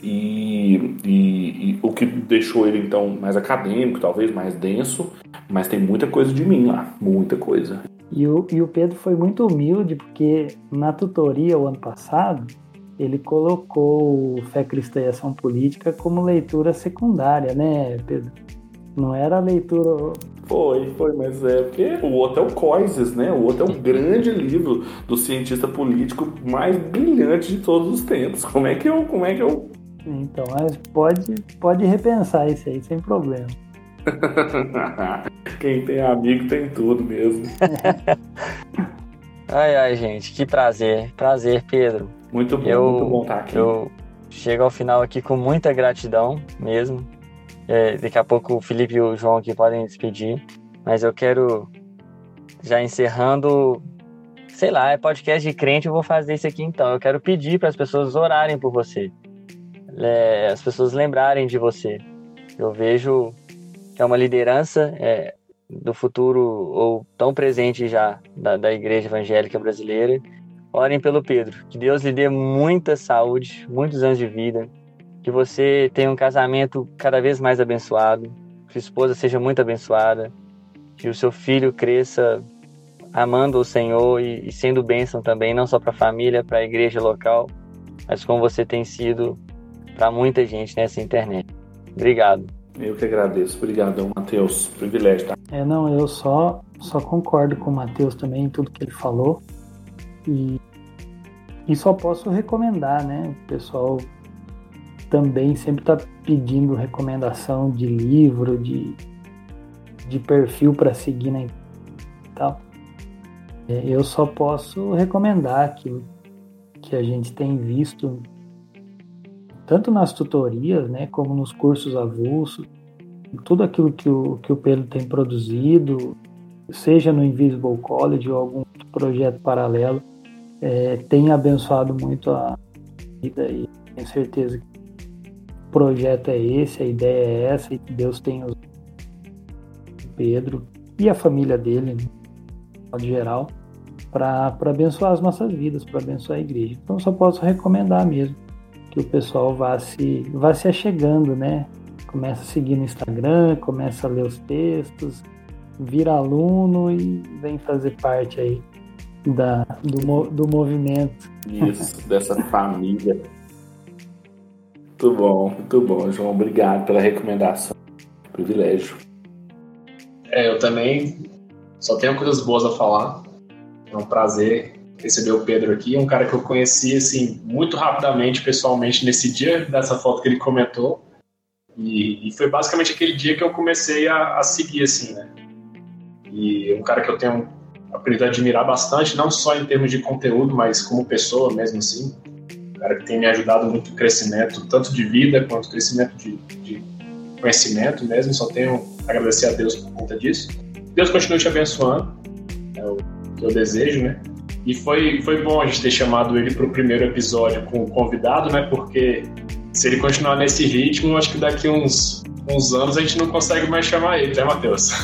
E, e, e, o que deixou ele então mais acadêmico, talvez mais denso, mas tem muita coisa de mim lá, muita coisa.
E o, e o Pedro foi muito humilde, porque na tutoria o ano passado, ele colocou Fé Cristã e Ação Política como leitura secundária, né, Pedro? Não era leitura.
Foi, foi, mas é porque o outro é o Coises, né? O outro é o grande livro do cientista político mais brilhante de todos os tempos. Como é que eu, como é que eu
então, mas pode, pode repensar isso aí sem problema.
Quem tem amigo tem tudo mesmo.
ai, ai, gente, que prazer. Prazer, Pedro.
Muito bom, eu, muito bom estar aqui.
Eu chego ao final aqui com muita gratidão mesmo. É, daqui a pouco o Felipe e o João aqui podem despedir. Mas eu quero, já encerrando, sei lá, é podcast de crente, eu vou fazer isso aqui então. Eu quero pedir para as pessoas orarem por você. É, as pessoas lembrarem de você. Eu vejo é uma liderança é, do futuro ou tão presente já da, da igreja evangélica brasileira. Orem pelo Pedro, que Deus lhe dê muita saúde, muitos anos de vida, que você tenha um casamento cada vez mais abençoado, que sua esposa seja muito abençoada, que o seu filho cresça amando o Senhor e, e sendo bênção também, não só para a família, para a igreja local, mas como você tem sido para muita gente nessa internet. Obrigado.
Eu que agradeço. Obrigado, Matheus. Privilégio, tá?
É, não, eu só, só concordo com o Matheus também em tudo que ele falou. E, e só posso recomendar, né? O pessoal também sempre está pedindo recomendação de livro, de, de perfil para seguir na e tal. É, eu só posso recomendar aquilo que a gente tem visto tanto nas tutorias, né, como nos cursos avulsos, tudo aquilo que o, que o Pedro tem produzido, seja no Invisible College ou algum projeto paralelo, é, tem abençoado muito a vida e tenho certeza que o projeto é esse, a ideia é essa e que Deus tem o Pedro e a família dele, de modo geral, para abençoar as nossas vidas, para abençoar a igreja. Então só posso recomendar mesmo que o pessoal vá se, vá se achegando, né? Começa a seguir no Instagram, começa a ler os textos, vira aluno e vem fazer parte aí da, do, do movimento.
Isso, dessa família. Muito bom, muito bom, João. Obrigado pela recomendação. Privilégio.
É, eu também só tenho coisas boas a falar. É um prazer receber o Pedro aqui, um cara que eu conheci assim muito rapidamente pessoalmente nesse dia dessa foto que ele comentou e, e foi basicamente aquele dia que eu comecei a, a, seguir assim, né? E um cara que eu tenho aprendido a admirar bastante, não só em termos de conteúdo, mas como pessoa mesmo assim, um cara que tem me ajudado muito no crescimento tanto de vida quanto crescimento de, de conhecimento mesmo. Só tenho a agradecer a Deus por conta disso. Deus continue te abençoando, é o que eu desejo, né? E foi, foi bom a gente ter chamado ele para o primeiro episódio com o convidado, né? Porque se ele continuar nesse ritmo, acho que daqui uns, uns anos a gente não consegue mais chamar ele, né, Matheus?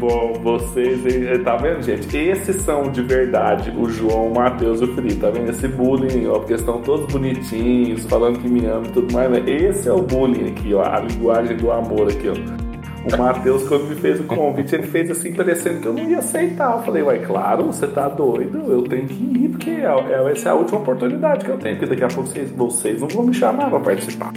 Bom, vocês, tá vendo, gente? Esses são de verdade o João, o Matheus e o Felipe, tá vendo? Esse bullying, ó, porque estão todos bonitinhos, falando que me amam e tudo mais, né? Esse é o bullying aqui, ó, a linguagem do amor aqui, ó. O Matheus, quando me fez o convite, ele fez assim, parecendo que eu não ia aceitar. Eu falei, uai, claro, você tá doido, eu tenho que ir, porque é, é, essa é a última oportunidade que eu tenho, porque daqui a pouco vocês, vocês não vão me chamar para participar.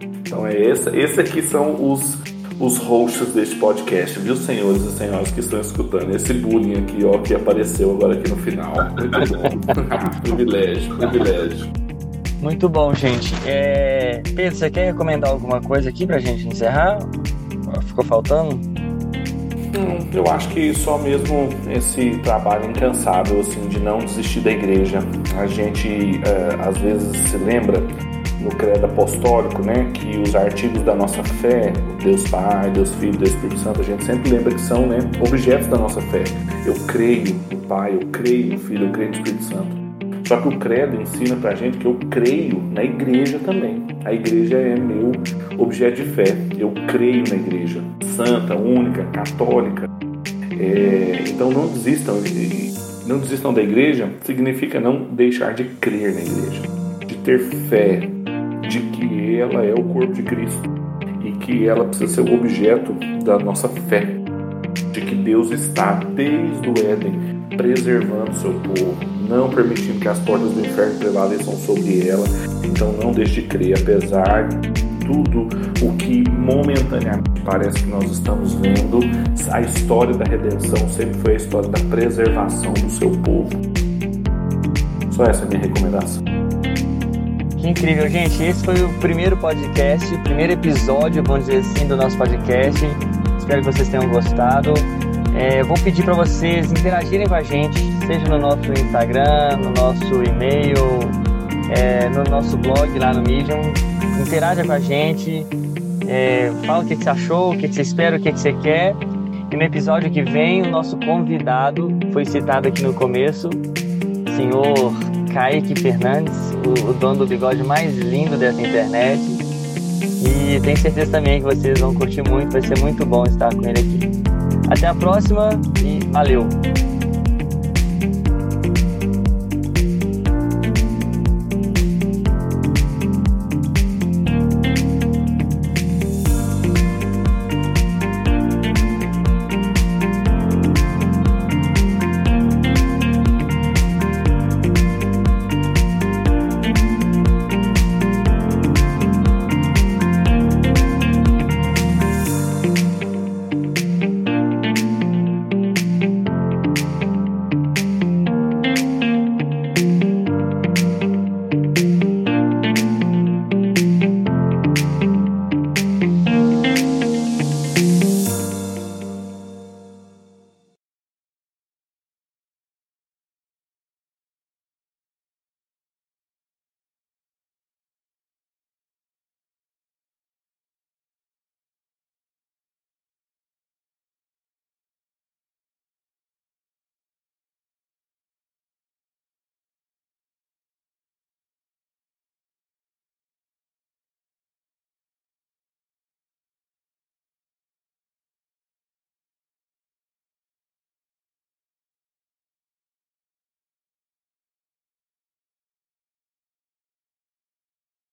Então é esse, esse aqui são os, os hosts deste podcast, viu, senhores e senhoras que estão escutando? Esse bullying aqui, ó, que apareceu agora aqui no final. Muito bom. privilégio, privilégio.
Muito bom, gente. É... Pedro, você quer recomendar alguma coisa aqui pra gente encerrar? Ficou faltando?
Eu acho que só mesmo esse trabalho incansável assim de não desistir da igreja. A gente é, às vezes se lembra no credo apostólico, né, que os artigos da nossa fé, Deus Pai, Deus Filho, Deus Espírito Santo, a gente sempre lembra que são, né, objetos da nossa fé. Eu creio no Pai, eu creio no Filho, eu creio no Espírito Santo. Só que o credo ensina pra gente que eu creio na igreja também. A igreja é meu objeto de fé. Eu creio na igreja santa, única, católica. É, então não desistam. Não desistam da igreja significa não deixar de crer na igreja, de ter fé de que ela é o corpo de Cristo e que ela precisa ser o objeto da nossa fé, de que Deus está desde o Éden preservando seu povo, não permitindo que as portas do inferno prevaleçam sobre ela. Então não deixe de crer, apesar de tudo o que momentaneamente parece que nós estamos vendo, a história da redenção sempre foi a história da preservação do seu povo. Só essa é a minha recomendação.
Que incrível, gente. Esse foi o primeiro podcast, o primeiro episódio, vamos dizer assim, do nosso podcast. Espero que vocês tenham gostado. É, vou pedir para vocês interagirem com a gente, seja no nosso Instagram, no nosso e-mail, é, no nosso blog lá no Medium. Interaja com a gente, é, fala o que, que, você achou, o que, que, você espera, o que, que você quer. E no episódio que vem, o nosso convidado foi citado aqui no começo, senhor Kaique Fernandes, o, o dono do bigode mais lindo dessa internet. E tenho certeza também que vocês vão curtir muito, vai ser muito bom estar com ele aqui. Até a próxima e valeu!